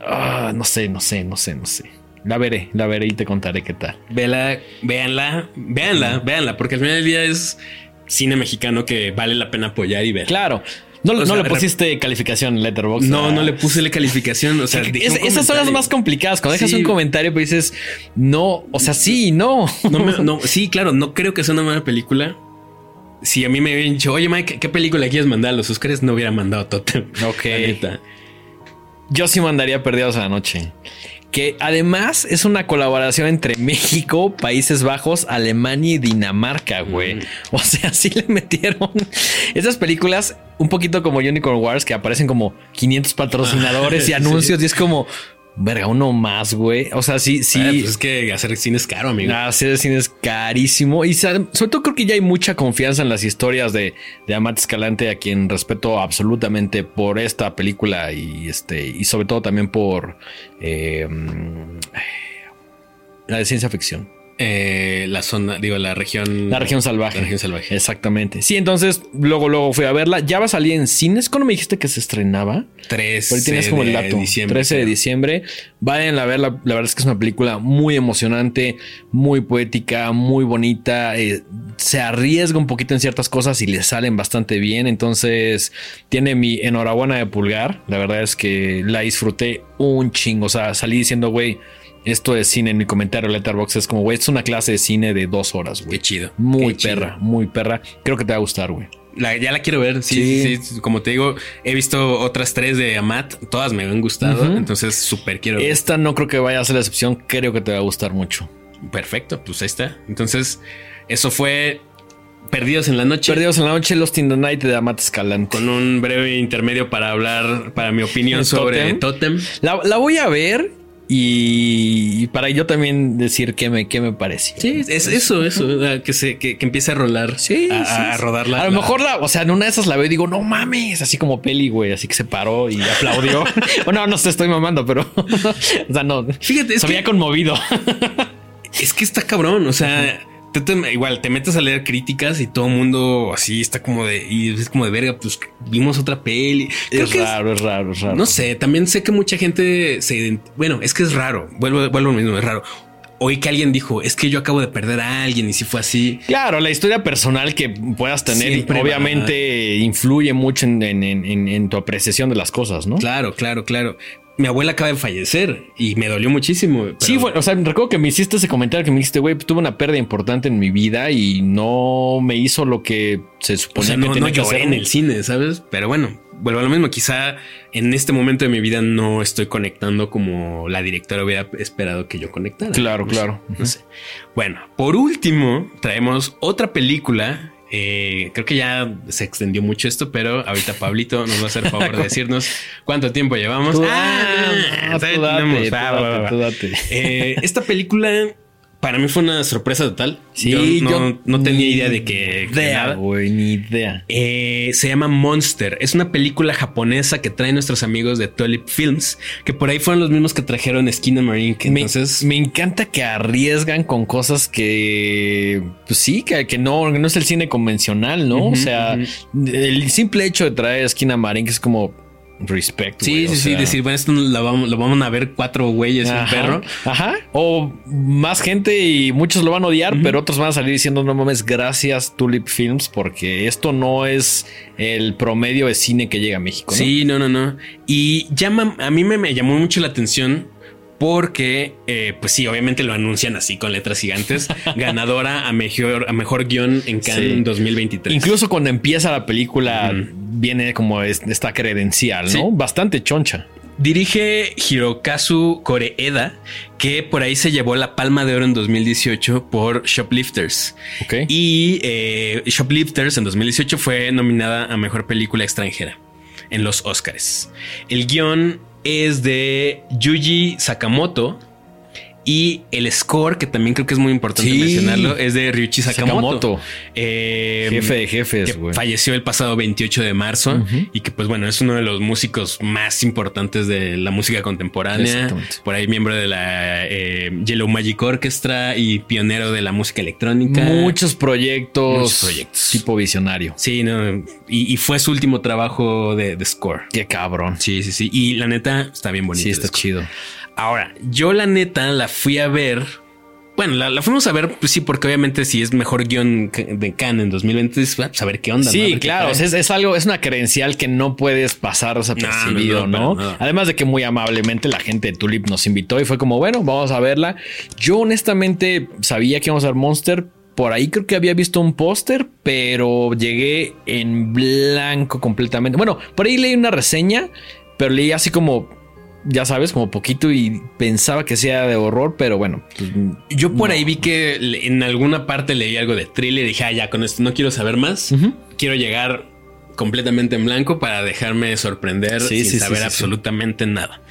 ah, no sé, no sé, no sé, no sé. La veré, la veré y te contaré qué tal. vela, véanla, véanla, véanla, porque al final del día es cine mexicano que vale la pena apoyar y ver. Claro, no, O no sea, le pusiste calificación en Letterboxd. No, no le puse la calificación. O sea, Es- esas son las más complicadas. Cuando dejas un comentario, pues dices, no, o sea, sí, no. No, me- <laughs> no, sí, claro, no creo que sea una mala película. Si a mí me hubieran dicho, oye, Mike, ¿qué película quieres mandar a los Oscars? No hubiera mandado Totem. Ok. Yo sí mandaría Perdidos a la Noche. Que además es una colaboración entre <laughs> México, Países Bajos, Alemania y Dinamarca, güey. O sea, <laughs> sí le metieron esas películas un poquito como Unicorn Wars que aparecen como 500 patrocinadores y <laughs> anuncios y es como Verga, uno más, güey. O sea, sí, sí. pues es que hacer cine es caro, amigo. Hacer cine es carísimo. Y sobre todo creo que ya hay mucha confianza en las historias de, de Amat Escalante, a quien respeto absolutamente por esta película y este, y sobre todo también por eh, la de ciencia ficción. Eh, la zona, digo, la región. La región salvaje. La región salvaje. Exactamente. Sí, entonces luego, luego fui a verla. Ya va a salir en cines. ¿Cuándo me dijiste que se estrenaba? 13 como el dato. Diciembre, 13 de diciembre. Vayan a verla. La verdad es que es una película muy emocionante, muy poética, muy bonita. Eh, se arriesga un poquito en ciertas cosas y le salen bastante bien. Entonces, tiene mi enhorabuena de pulgar. La verdad es que la disfruté un chingo. O sea, salí diciendo, güey esto de cine en mi comentario Letterboxd es como, güey, es una clase de cine de dos horas, güey. Qué chido. Muy perra, muy perra. Creo que te va a gustar, güey. ya la quiero ver. Sí, sí, Como te digo, he visto otras tres de Amat. Todas me han gustado. Entonces, súper quiero ver. Esta no creo que vaya a ser la excepción. Creo que te va a gustar mucho. Perfecto. Pues ahí está. Entonces, eso fue Perdidos en la noche. Perdidos en la noche, Lost in the Night de Amat Escalante. Con un breve intermedio para hablar, para mi opinión sobre Totem. La, la, voy a ver y para yo también decir qué me, qué me parece. Sí, es eso, eso, que se, que, empiece a rolar. Sí, a, rodarla. A lo mejor la, o sea, en una de esas la veo y digo, no mames, así como peli, güey. Así que se paró y aplaudió. <laughs> <laughs> bueno, no se estoy mamando, pero <laughs> o sea, no. Fíjate, se había conmovido. es que está cabrón. O sea, igual te metes a leer críticas y todo el mundo así está como de y es como de verga, pues vimos otra peli. es raro, es, raro, es raro. No sé, también sé que mucha gente se bueno, es que es raro. Vuelvo, vuelvo lo mismo, es raro. Oí que alguien dijo, es que yo acabo de perder a alguien y si fue así. Claro, la historia personal que puedas tener obviamente influye mucho en, en, tu apreciación de las cosas, ¿no? Claro, claro, claro mi abuela acaba de fallecer y me dolió muchísimo. Sí, fue, o sea, recuerdo que me hiciste ese comentario que me dijiste, güey, tuve una pérdida importante en mi vida y no me hizo lo que se suponía que tenía que hacer en el cine, ¿sabes? Pero bueno, vuelvo a lo mismo. Quizá en este momento de mi vida no estoy conectando como la directora hubiera esperado que yo conectara. Claro, claro. No sé. Bueno, por último, traemos otra película eh, creo que ya se extendió mucho esto, pero ahorita Pablito nos va a hacer favor de <laughs> decirnos cuánto tiempo llevamos. esta película para mí fue una sorpresa total. Sí, yo no, tenía idea de que. Idea, güey, ni idea. Eh, se llama Monster. Es una película japonesa que traen nuestros amigos de Tulip Films, que por ahí fueron los mismos que trajeron Skin Marine. entonces me encanta que arriesgan con cosas que, pues sí, que, que no, no es el cine convencional, ¿no? o sea, el simple hecho de traer Skin Marine, que es como respect. Sí, sí, sí. Decir, bueno, esto lo vamos, lo vamos a ver cuatro güeyes y un perro. Ajá. O más gente y muchos lo van a odiar, pero otros van a salir diciendo, no mames, gracias Tulip Films, porque esto no es el promedio de cine que llega a México. Sí, no, no, no. Y llama, a mí me llamó mucho la atención porque, eh, pues sí, obviamente lo anuncian así con letras gigantes. <laughs> ganadora a mejor, a mejor guion en Cannes 2023. Incluso cuando empieza la película, viene como esta credencial, ¿no? Bastante choncha. Dirige Hirokazu Koreeda, que por ahí se llevó la palma de oro en 2018 por Shoplifters. Y eh, Shoplifters en 2018 fue nominada a mejor película extranjera en los Oscars. El guion es de Yuji Sakamoto. Y el score, que también creo que es muy importante mencionarlo, es de Ryuichi Sakamoto. Eh, Jefe de jefes, que Falleció el pasado 28 de marzo y que, pues bueno, es uno de los músicos más importantes de la música contemporánea. Por ahí, miembro de la eh, Yellow Magic Orchestra y pionero de la música electrónica. Muchos proyectos. proyectos. Tipo visionario. Sí, no. Y, fue su último trabajo de, score. Qué cabrón. Sí, sí, sí. Y la neta está bien bonito. Sí, está chido. Ahora, yo la neta la fui a ver. Bueno, la, fuimos a ver, pues sí, porque obviamente si es mejor guion de Cannes en 2020, pues a ver qué onda. Sí, claro, es, algo, es una credencial que no puedes pasar desapercibido, ¿no? Además de que muy amablemente la gente de Tulip nos invitó y fue como, bueno, vamos a verla. Yo honestamente sabía que íbamos a ver Monster, por ahí creo que había visto un póster, pero llegué en blanco completamente. Bueno, por ahí leí una reseña, pero leí así como ya sabes, como poquito y pensaba que sea de horror, pero bueno. Pues, Yo por ahí vi que en alguna parte leí algo de thriller y dije, ah, ya con esto no quiero saber más. Quiero llegar completamente en blanco para dejarme sorprender sin saber absolutamente nada.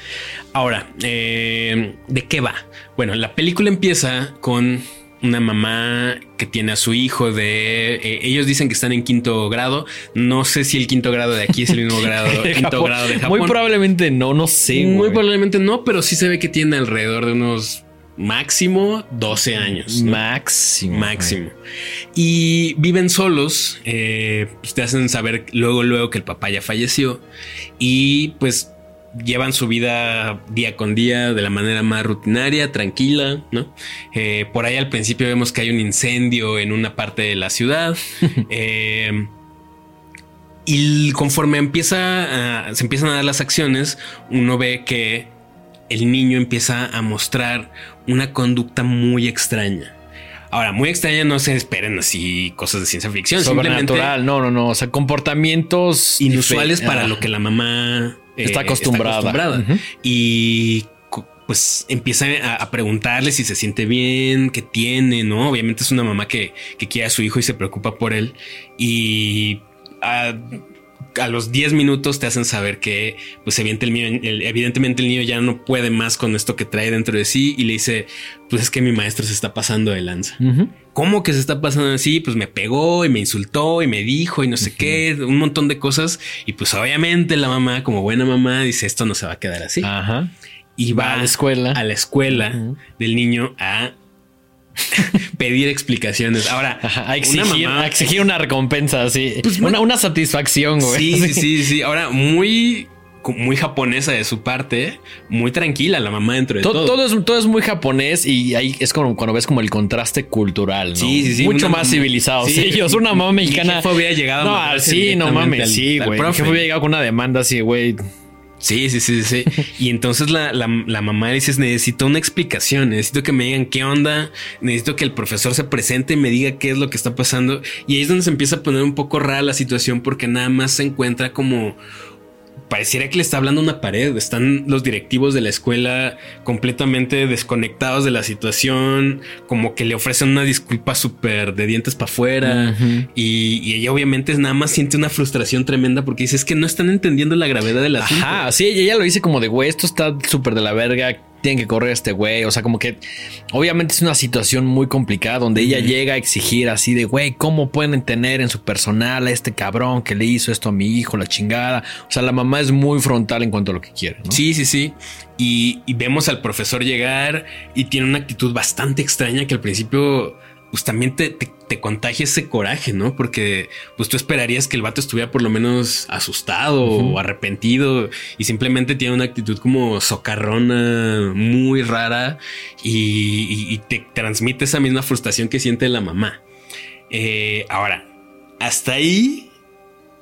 Ahora, eh, ¿de qué va? Bueno, la película empieza con una mamá que tiene a su hijo de... Eh, ellos dicen que están en quinto grado. No sé si el quinto grado de aquí es el mismo grado, <laughs> quinto grado de Japón. Muy probablemente no, no sé. Muy probablemente no, pero sí se ve que tiene alrededor de unos máximo 12 años. Máximo. Máximo. Y viven solos. Eh, pues te hacen saber luego, luego que el papá ya falleció. Y pues llevan su vida día con día de la manera más rutinaria, tranquila, ¿no? Eh, por ahí al principio vemos que hay un incendio en una parte de la ciudad. <laughs> Eh, y conforme empieza se empiezan a dar las acciones, uno ve que el niño empieza a mostrar una conducta muy extraña. Ahora, muy extraña, no se esperen así cosas de ciencia ficción. Sobrenatural, no, no, no. O sea, comportamientos inusuales para lo que la mamá eh, está acostumbrada. Y pues empieza a, preguntarle si se siente bien, qué tiene, ¿no? Obviamente es una mamá que, quiere a su hijo y se preocupa por él. Y a, los 10 minutos te hacen saber que, pues evidentemente el, evidentemente el niño ya no puede más con esto que trae dentro de sí y le dice, pues es que mi maestro se está pasando de lanza. ¿Cómo que se está pasando así? Pues me pegó y me insultó y me dijo y no sé qué, un montón de cosas. Y pues obviamente la mamá, como buena mamá, dice esto no se va a quedar así. Ajá. Y va, a la escuela, a la escuela del niño a <laughs> pedir explicaciones. Ahora, a, exigir, una recompensa, así. Pues, una, una, satisfacción, güey. Sí, sí, sí, sí. Ahora, muy muy japonesa de su parte, muy tranquila la mamá dentro de todo. Todo, es, todo es muy japonés y ahí es como cuando ves como el contraste cultural, ¿no? Sí, sí, sí. Mucho más civilizado. Sí, ellos, una mamá mexicana. Mi llegado. No, sí, no mames, sí, güey. Mi había llegado con una demanda así, güey. Sí, sí, sí, sí. y <laughs> entonces la, la, la, mamá dice, necesito una explicación, necesito que me digan qué onda, necesito que el profesor se presente y me diga qué es lo que está pasando. Y ahí es donde se empieza a poner un poco rara la situación porque nada más se encuentra como pareciera que le está hablando una pared. Están los directivos de la escuela completamente desconectados de la situación, como que le ofrecen una disculpa súper de dientes para afuera. y, ella obviamente nada más siente una frustración tremenda porque dice es que no están entendiendo la gravedad de la Ajá, sí, ella lo dice como de güey, esto está súper de la verga tienen que correr este güey. O sea, como que obviamente es una situación muy complicada donde ella llega a exigir así de güey, ¿cómo pueden tener en su personal a este cabrón que le hizo esto a mi hijo, la chingada? O sea, la mamá es muy frontal en cuanto a lo que quiere. Sí, sí, sí. Y, y vemos al profesor llegar y tiene una actitud bastante extraña que al principio pues también te, te, contagia ese coraje, ¿no? Porque pues tú esperarías que el vato estuviera por lo menos asustado o arrepentido y simplemente tiene una actitud como socarrona muy rara y, te transmite esa misma frustración que siente la mamá. Eh, ahora, hasta ahí...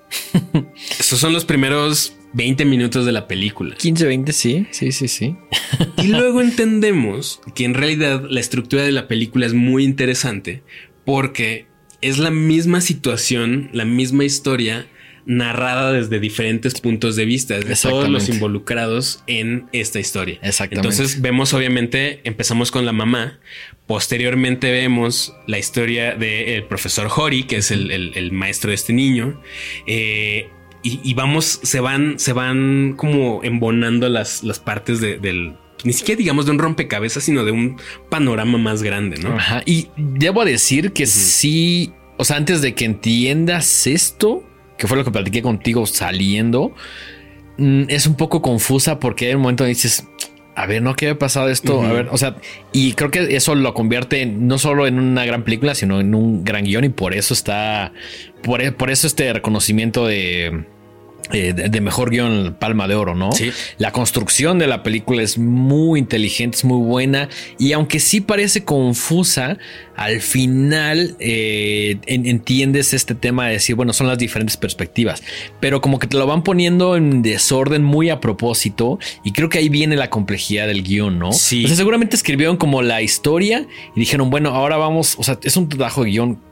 <laughs> esos son los primeros 20 minutos de la película. 15, 20, sí, sí, sí, sí. <laughs> y luego entendemos que en realidad la estructura de la película es muy interesante porque es la misma situación, la misma historia narrada desde diferentes puntos de vista de todos los involucrados en esta historia. Exactamente. Entonces vemos obviamente, empezamos con la mamá, posteriormente vemos la historia del profesor Hori, que es el, maestro de este niño, eh, y, vamos, se van, se van como embonando las, las partes del, ni siquiera digamos de un rompecabezas, sino de un panorama más grande, ¿no? Ajá. Y debo decir que sí, o sea, antes de que entiendas esto, que fue lo que platiqué contigo saliendo, mm, es un poco confusa porque hay un momento donde dices, a ver, ¿no? ¿Qué había pasado esto? A ver, o sea, y creo que eso lo convierte no solo en una gran película, sino en un gran guion y por eso está, por, por eso este reconocimiento de eh, de, mejor guion Palma de Oro, ¿no? Sí. La construcción de la película es muy inteligente, es muy buena y aunque sí parece confusa, al final eh, entiendes este tema de decir, bueno, son las diferentes perspectivas, pero como que te lo van poniendo en desorden muy a propósito y creo que ahí viene la complejidad del guion, ¿no? Sí. O sea, seguramente escribieron como la historia y dijeron, bueno, ahora vamos, o sea, es un trabajo de guion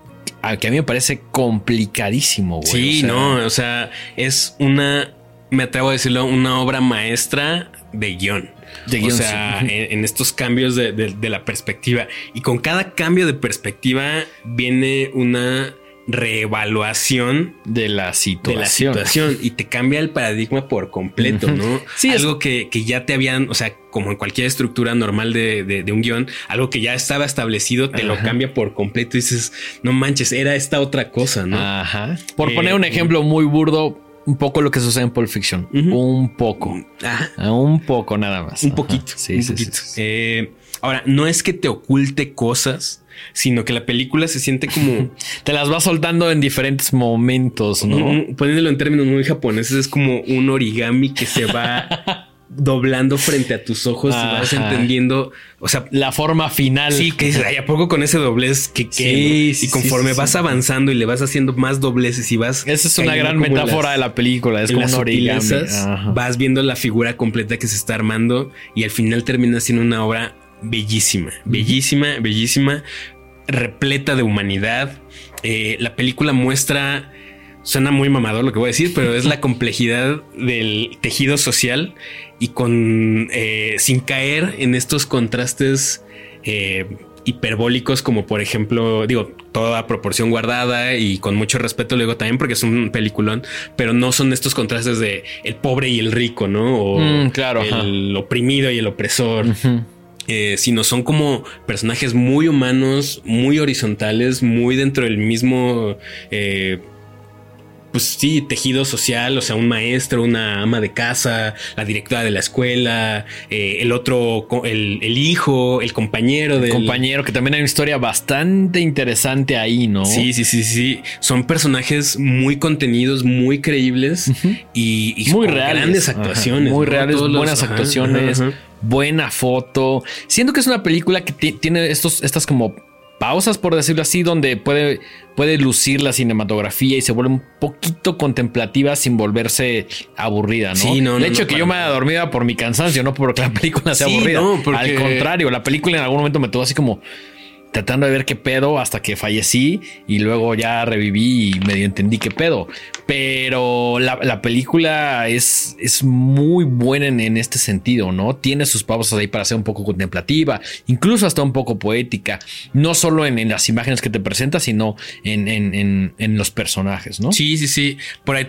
que a mí me parece complicadísimo. Güey. Sí, no, o sea, es una, me atrevo a decirlo, una obra maestra de guion. o sea, en, estos cambios de, de la perspectiva. Y con cada cambio de perspectiva viene una reevaluación de la situación. <laughs> y te cambia el paradigma por completo, ¿no? Sí, algo que, ya te habían, o sea, como en cualquier estructura normal de, un guion, algo que ya estaba establecido te lo cambia por completo y dices, no manches, era esta otra cosa, ¿no? Ajá. Por poner un eh, ejemplo muy burdo, un poco lo que sucede en Pulp Fiction. Un poco. Ah, un poco nada más. Un poquito. Sí, sí, Sí, eh, ahora, no es que te oculte cosas sino que la película se siente como... <laughs> Te las va soltando en diferentes momentos, ¿no? poniéndolo en términos muy japoneses, es como un origami que se va... <laughs> doblando frente a tus ojos y vas entendiendo, o sea, la forma final. Sí, que dices, a poco con ese doblez que sí, y conforme vas avanzando y le vas haciendo más dobleces y vas. Esa es una gran metáfora de la película. Es como un origami. Vas viendo la figura completa que se está armando y al final termina siendo una obra bellísima, bellísima, bellísima, repleta de humanidad. Eh, la película muestra, suena muy mamador lo que voy a decir, pero es la <laughs> complejidad del tejido social y con eh, sin caer en estos contrastes eh, hiperbólicos como por ejemplo digo toda proporción guardada y con mucho respeto luego también porque es un peliculón pero no son estos contrastes de el pobre y el rico no o mm, claro el oprimido y el opresor eh, sino son como personajes muy humanos, muy horizontales, muy dentro del mismo... Eh, pues sí, tejido social, o sea, un maestro, una ama de casa, la directora de la escuela, eh, el otro, el, hijo, el compañero del... compañero, que también hay una historia bastante interesante ahí, ¿no? Sí, sí, sí, sí. Son personajes muy conteniene muy creíbles y, muy reales. Grandes actuaciones. Muy reales, buenas actuaciones buena foto. Siento que es una película que tiene estos, estas como pausas, por decirlo así, donde puede, puede lucir la cinematografía y se vuelve un poquito contemplativa sin volverse aburrida, ¿no? Sí, no, de hecho, que yo me haya dormido por mi cansancio, no porque la película sea aburrida. Al contrario, la película en algún momento me tuvo así como tratando de ver qué pedo hasta que fallecí y luego ya reviví y medio entendí qué pedo. Pero la, película es, es muy buena en, este sentido, ¿no? Tiene sus pausas ahí para ser un poco contemplativa, incluso hasta un poco poética, no solo en, las imágenes que te presenta, sino en, los personajes, ¿no? Sí, sí, sí. Por ahí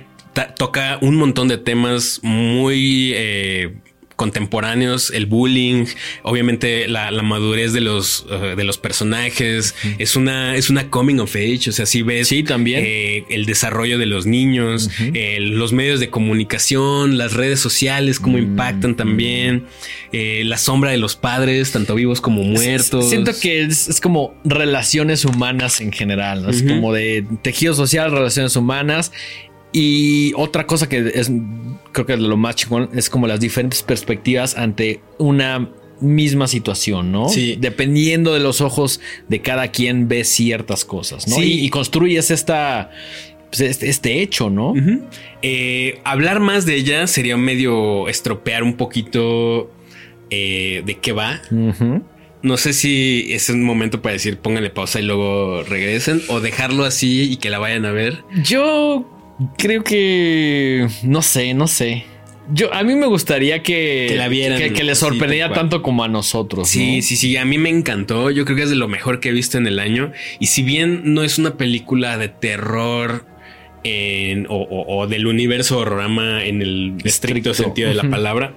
toca un montón de temas muy... Eh, contemporáneos, el bullying, obviamente la, madurez de los, uh, de los personajes, es una, es una coming of age, o sea, si ves sí, también. Eh, el desarrollo de los niños, eh, los medios de comunicación, las redes sociales, cómo mm, impactan también, eh, la sombra de los padres, tanto vivos como muertos. Siento que es, como relaciones humanas en general, es como de tejido social, relaciones humanas y otra cosa que es, creo que lo más chingón es como las diferentes perspectivas ante una misma situación, ¿no? Sí. Dependiendo de los ojos de cada quien ve ciertas cosas, ¿no? Sí. Y, construyes esta, pues, este, este, hecho, ¿no? Eh, hablar más de ella sería medio estropear un poquito eh, de qué va. No sé si es un momento para decir pónganle pausa y luego regresen o dejarlo así y que la vayan a ver. Yo Creo que no sé, no sé. Yo a mí me gustaría que, la vieran, que, le sorprendiera tanto como a nosotros. Sí, sí, sí. A mí me encantó. Yo creo que es de lo mejor que he visto en el año. Y si bien no es una película de terror en, o, del universo horrorama en el estricto sentido de la palabra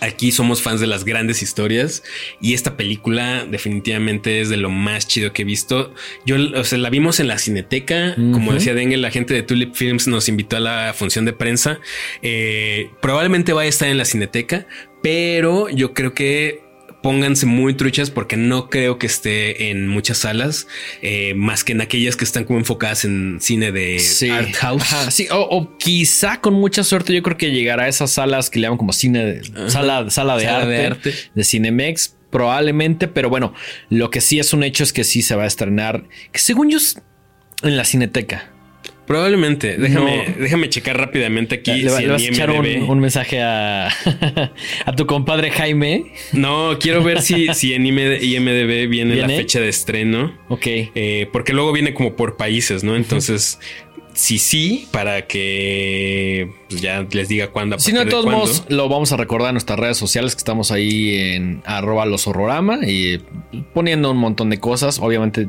Aquí somos fans de las grandes historias y esta película definitivamente es de lo más chido que he visto. Yo, o sea, la vimos en la cineteca, como decía Dengel, la gente de Tulip Films nos invitó a la función de prensa. Eh, probablemente vaya a estar en la cineteca, pero yo creo que pónganse muy truchas porque no creo que esté en muchas salas, eh, más que en aquellas que están como enfocadas en cine de art house. sí, o, quizá con mucha suerte yo creo que llegará a esas salas que le llaman como cine, de, sala, sala, de, arte, de arte de Cinemex, probablemente, pero bueno, lo que sí es un hecho es que sí se va a estrenar, que según yo en la cineteca. Probablemente. Déjame, déjame checar rápidamente aquí. ¿Le, vas a echar un, mensaje a, <laughs> a, tu compadre Jaime? No, quiero ver si, <laughs> si en IMDB viene, la fecha de estreno. Ok. Eh, porque luego viene como por países, ¿no? Entonces, si sí, para que pues, ya les diga cuándo. Si no, de todos modos, lo vamos a recordar en nuestras redes sociales que estamos ahí en arroba los horrorama y poniendo un montón de cosas. Obviamente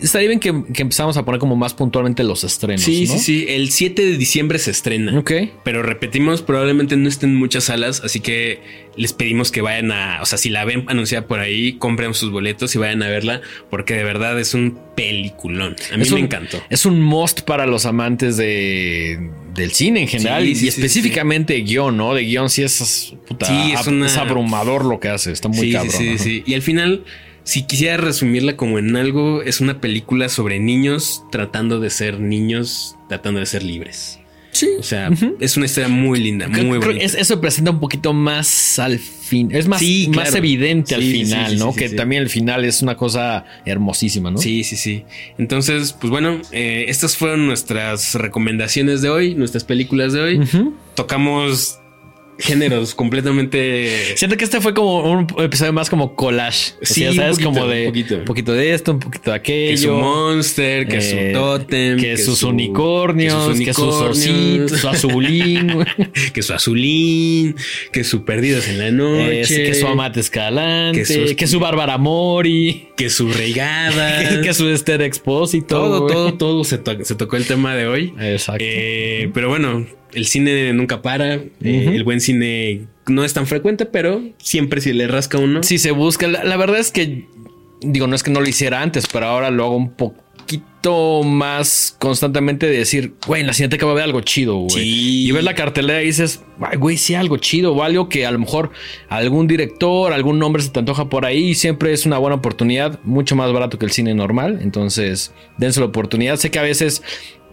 estaría bien que, empezamos a poner como más puntualmente los estrenos. Sí, sí, sí. El 7 de diciembre se estrena. Ok. Pero repetimos, probablemente no estén muchas salas, así que les pedimos que vayan a, o sea, si la ven anunciada por ahí, compren sus boletos y vayan a verla, porque de verdad es un peliculón. A mí me encantó. Es un must para los amantes de, del cine en general y específicamente guion, ¿no? De guion sí es, puta, es, abrumador lo que hace, está muy cabrón. Sí, sí, sí. Y al final si quisiera resumirla como en algo, es una película sobre niños tratando de ser niños, tratando de ser libres. Sí. O sea, es una historia muy linda, muy bonita. eso presenta un poquito más al fin. Es más, más evidente al final, ¿no? que también el final es una cosa hermosísima, ¿no? Sí, sí, sí. Entonces, pues bueno, eh, estas fueron nuestras recomendaciones de hoy, nuestras películas de hoy. Tocamos géneros completamente. Siento que este fue como un episodio más como collage. Sí, ¿sabes? como de un poquito. de esto, un poquito de aquello. Que su monster, que su eh, totem, que, sus unicornios, que sus ositos, su azulín, <laughs> que su azulín, que su perdidos en la noche, que su amate escalante, que, su bárbara mori, que su regada, <laughs> que su Esther Expósito. Todo, todo, todo se, se, tocó el tema de hoy. Exacto. Eh, pero bueno, el cine nunca para. Eh, el buen cine no es tan frecuente, pero siempre si le rasca uno. Si se busca. La, verdad es que, digo, no es que no lo hiciera antes, pero ahora lo hago un poquito más constantemente de decir, güey, en la cineteca va a haber algo chido, güey. Y ves la cartelera y dices, güey, sí, algo chido o algo que a lo mejor algún director, algún nombre se te antoja por ahí. Siempre es una buena oportunidad, mucho más barato que el cine normal. Entonces, dense la oportunidad. Sé que a veces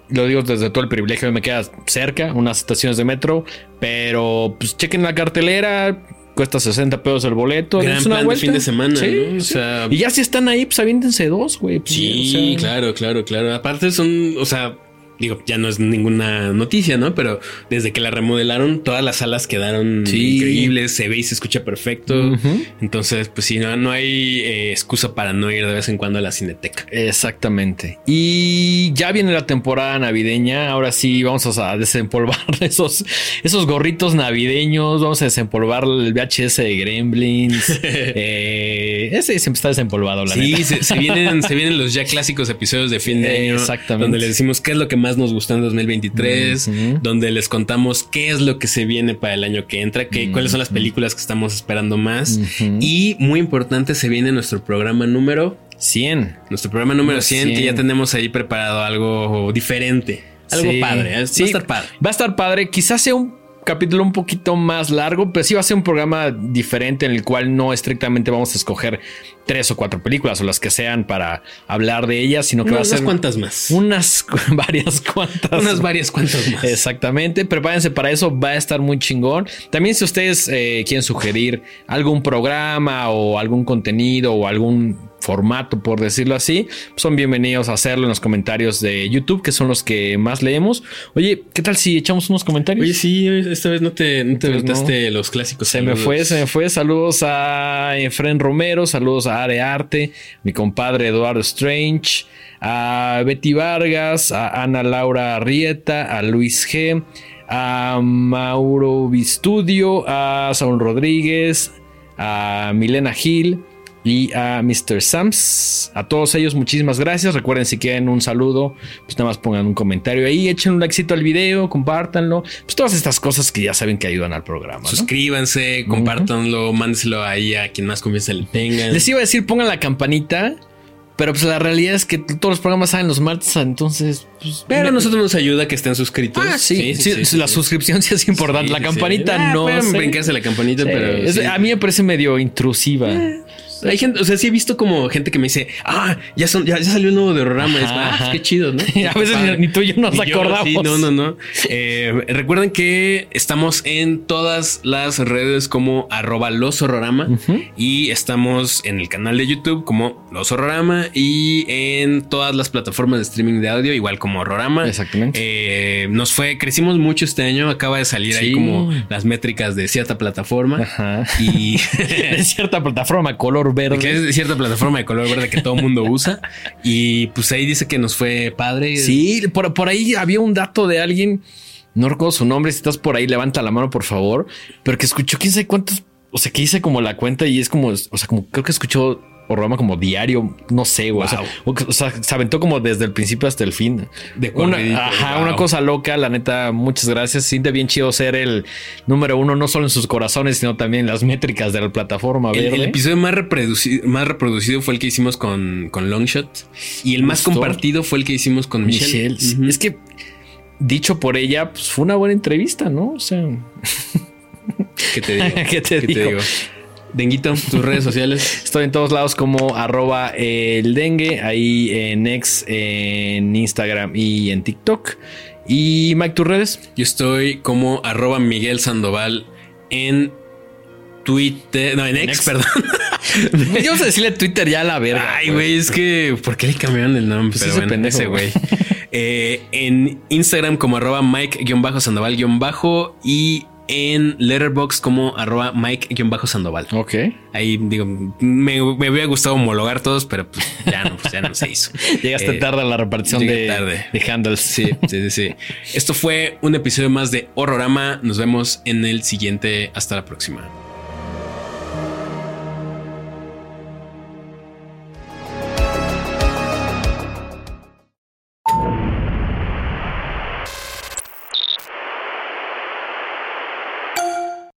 lo digo desde todo el privilegio, me queda cerca, unas estaciones de metro, pero pues chequen la cartelera, cuesta 60 pesos el boleto. es una fin de semana, ¿no? O sea, y ya si están ahí, pues aviéntense dos, güey. Pues, sí, claro, claro, claro. Aparte son, o sea, digo, ya no es ninguna noticia, ¿no? Pero desde que la remodelaron, todas las salas quedaron increíbles, se ve y se escucha perfecto. Entonces, pues sí, no, no hay eh, excusa para no ir de vez en cuando a la cineteca. Exactamente. Y ya viene la temporada navideña. Ahora sí, vamos a desempolvar <laughs> esos, esos gorritos navideños. Vamos a desempolvar el VHS de Gremlins. <laughs> eh, ese siempre está desempolvado, la Sí, se, vienen, <laughs> se vienen los ya clásicos episodios de fin de año. Exactamente. Donde le decimos qué es lo que más nos gustó en 2023, donde les contamos qué es lo que se viene para el año que entra, qué, cuáles son las películas que estamos esperando más. Y muy importante, se viene nuestro programa número 100. Nuestro programa número 100, que ya tenemos ahí preparado algo diferente. Algo padre. ¿eh? va a estar padre. Va a estar padre. Quizás sea un capítulo un poquito más largo, pero sí va a ser un programa diferente en el cual no estrictamente vamos a escoger tres o cuatro películas o las que sean para hablar de ellas, sino que va a ser. Unas cuantas más. Unas <laughs> varias cuantas. Unas varias cuantas más. Exactamente. Prepárense para eso. Va a estar muy chingón. También, si ustedes eh, quieren sugerir algún programa o algún contenido o algún formato, por decirlo así, son bienvenidos a hacerlo en los comentarios de YouTube, que son los que más leemos. Oye, ¿qué tal si echamos unos comentarios? Oye, sí, esta vez no te, no pues los clásicos. Se me fue, se me fue. Saludos a Efren Romero, saludos a Arearte, mi compadre Eduardo Strange, a Betty Vargas, a Ana Laura Arrieta, a Luis G, a Mauro Vistudio, a Saúl Rodríguez, a Milena Gil y a Mr. Sams. A todos ellos, muchísimas gracias. Recuerden, si quieren un saludo, pues nada más pongan un comentario ahí, echen un likecito al video, compártanlo. Pues todas estas cosas que ya saben que ayudan al programa. Suscríbanse, compártanlo, mándenselo ahí a quien más confianza le tengan. Les iba a decir, pongan la campanita. Pero pues la realidad es que todos los programas salen los martes, entonces. Pues, pero a nosotros nos ayuda que estén suscritos. Ah, sí. sí, la suscripción sí es importante. la campanita ah, no. Pueden la campanita, pero. a mí me parece medio intrusiva. Eh, hay gente, o sea, sí he visto como gente que me dice, ah, ya son, ya, salió el nuevo de Rorama. Es, ah, pues, qué chido, ¿no? <laughs> a veces ni, tú y yo nos acordamos. sí, no, no, no. Eh, recuerden que estamos en todas las redes como arroba los horrorama y estamos en el canal de YouTube como los horrorama y en todas las plataformas de streaming de audio, igual como como Horrorama. Exactamente. Eh, nos fue, crecimos mucho este año. Acaba de salir ahí como las métricas de cierta plataforma. Ajá. Y <laughs> de cierta plataforma color verde. que es cierta plataforma de color verde que todo el mundo <laughs> usa. Y pues ahí dice que nos fue padre. Sí, por, por ahí había un dato de alguien. No recuerdo su nombre. Si estás por ahí, levanta la mano, por favor. Pero que escuchó quién sabe cuántos. O sea, que hice como la cuenta y es como, o sea, como creo que escuchó programa como diario, no sé, güey. O, sea, se aventó como desde el principio hasta el fin. De una, ajá, una cosa loca, la neta, muchas gracias. Siente bien chido ser el número uno, no solo en sus corazones, sino también en las métricas de la plataforma. El, el episodio más reproducido, más reproducido fue el que hicimos con, con Longshot y el más compartido fue el que hicimos con Michelle. Es que, dicho por ella, pues fue una buena entrevista, ¿no? O sea... ¿Qué te digo? <laughs> ¿Qué te, digo? Denguito, tus redes sociales. <laughs> Estoy en todos lados como arroba el dengue, ahí en X, en Instagram y en TikTok. Y Mike, tus redes. Yo estoy como arroba Miguel Sandoval en Twitter, no, en X, perdón. <laughs> Vamos a decirle Twitter ya a la verga. Ay, güey, es que, ¿por qué le cambiaron el nombre? Pues Pero bueno, ese güey. eh, en Instagram como arroba Mike-Sandoval- y en Letterbox como arroba Mike-Sandoval. Ok. Ahí digo, me, me, hubiera gustado homologar todos, pero pues ya no, pues ya no se hizo. <laughs> Llegaste eh, tarde a la repartición de, tarde. de handles. Sí, sí, sí, sí. Esto fue un episodio más de Horrorama. Nos vemos en el siguiente. Hasta la próxima.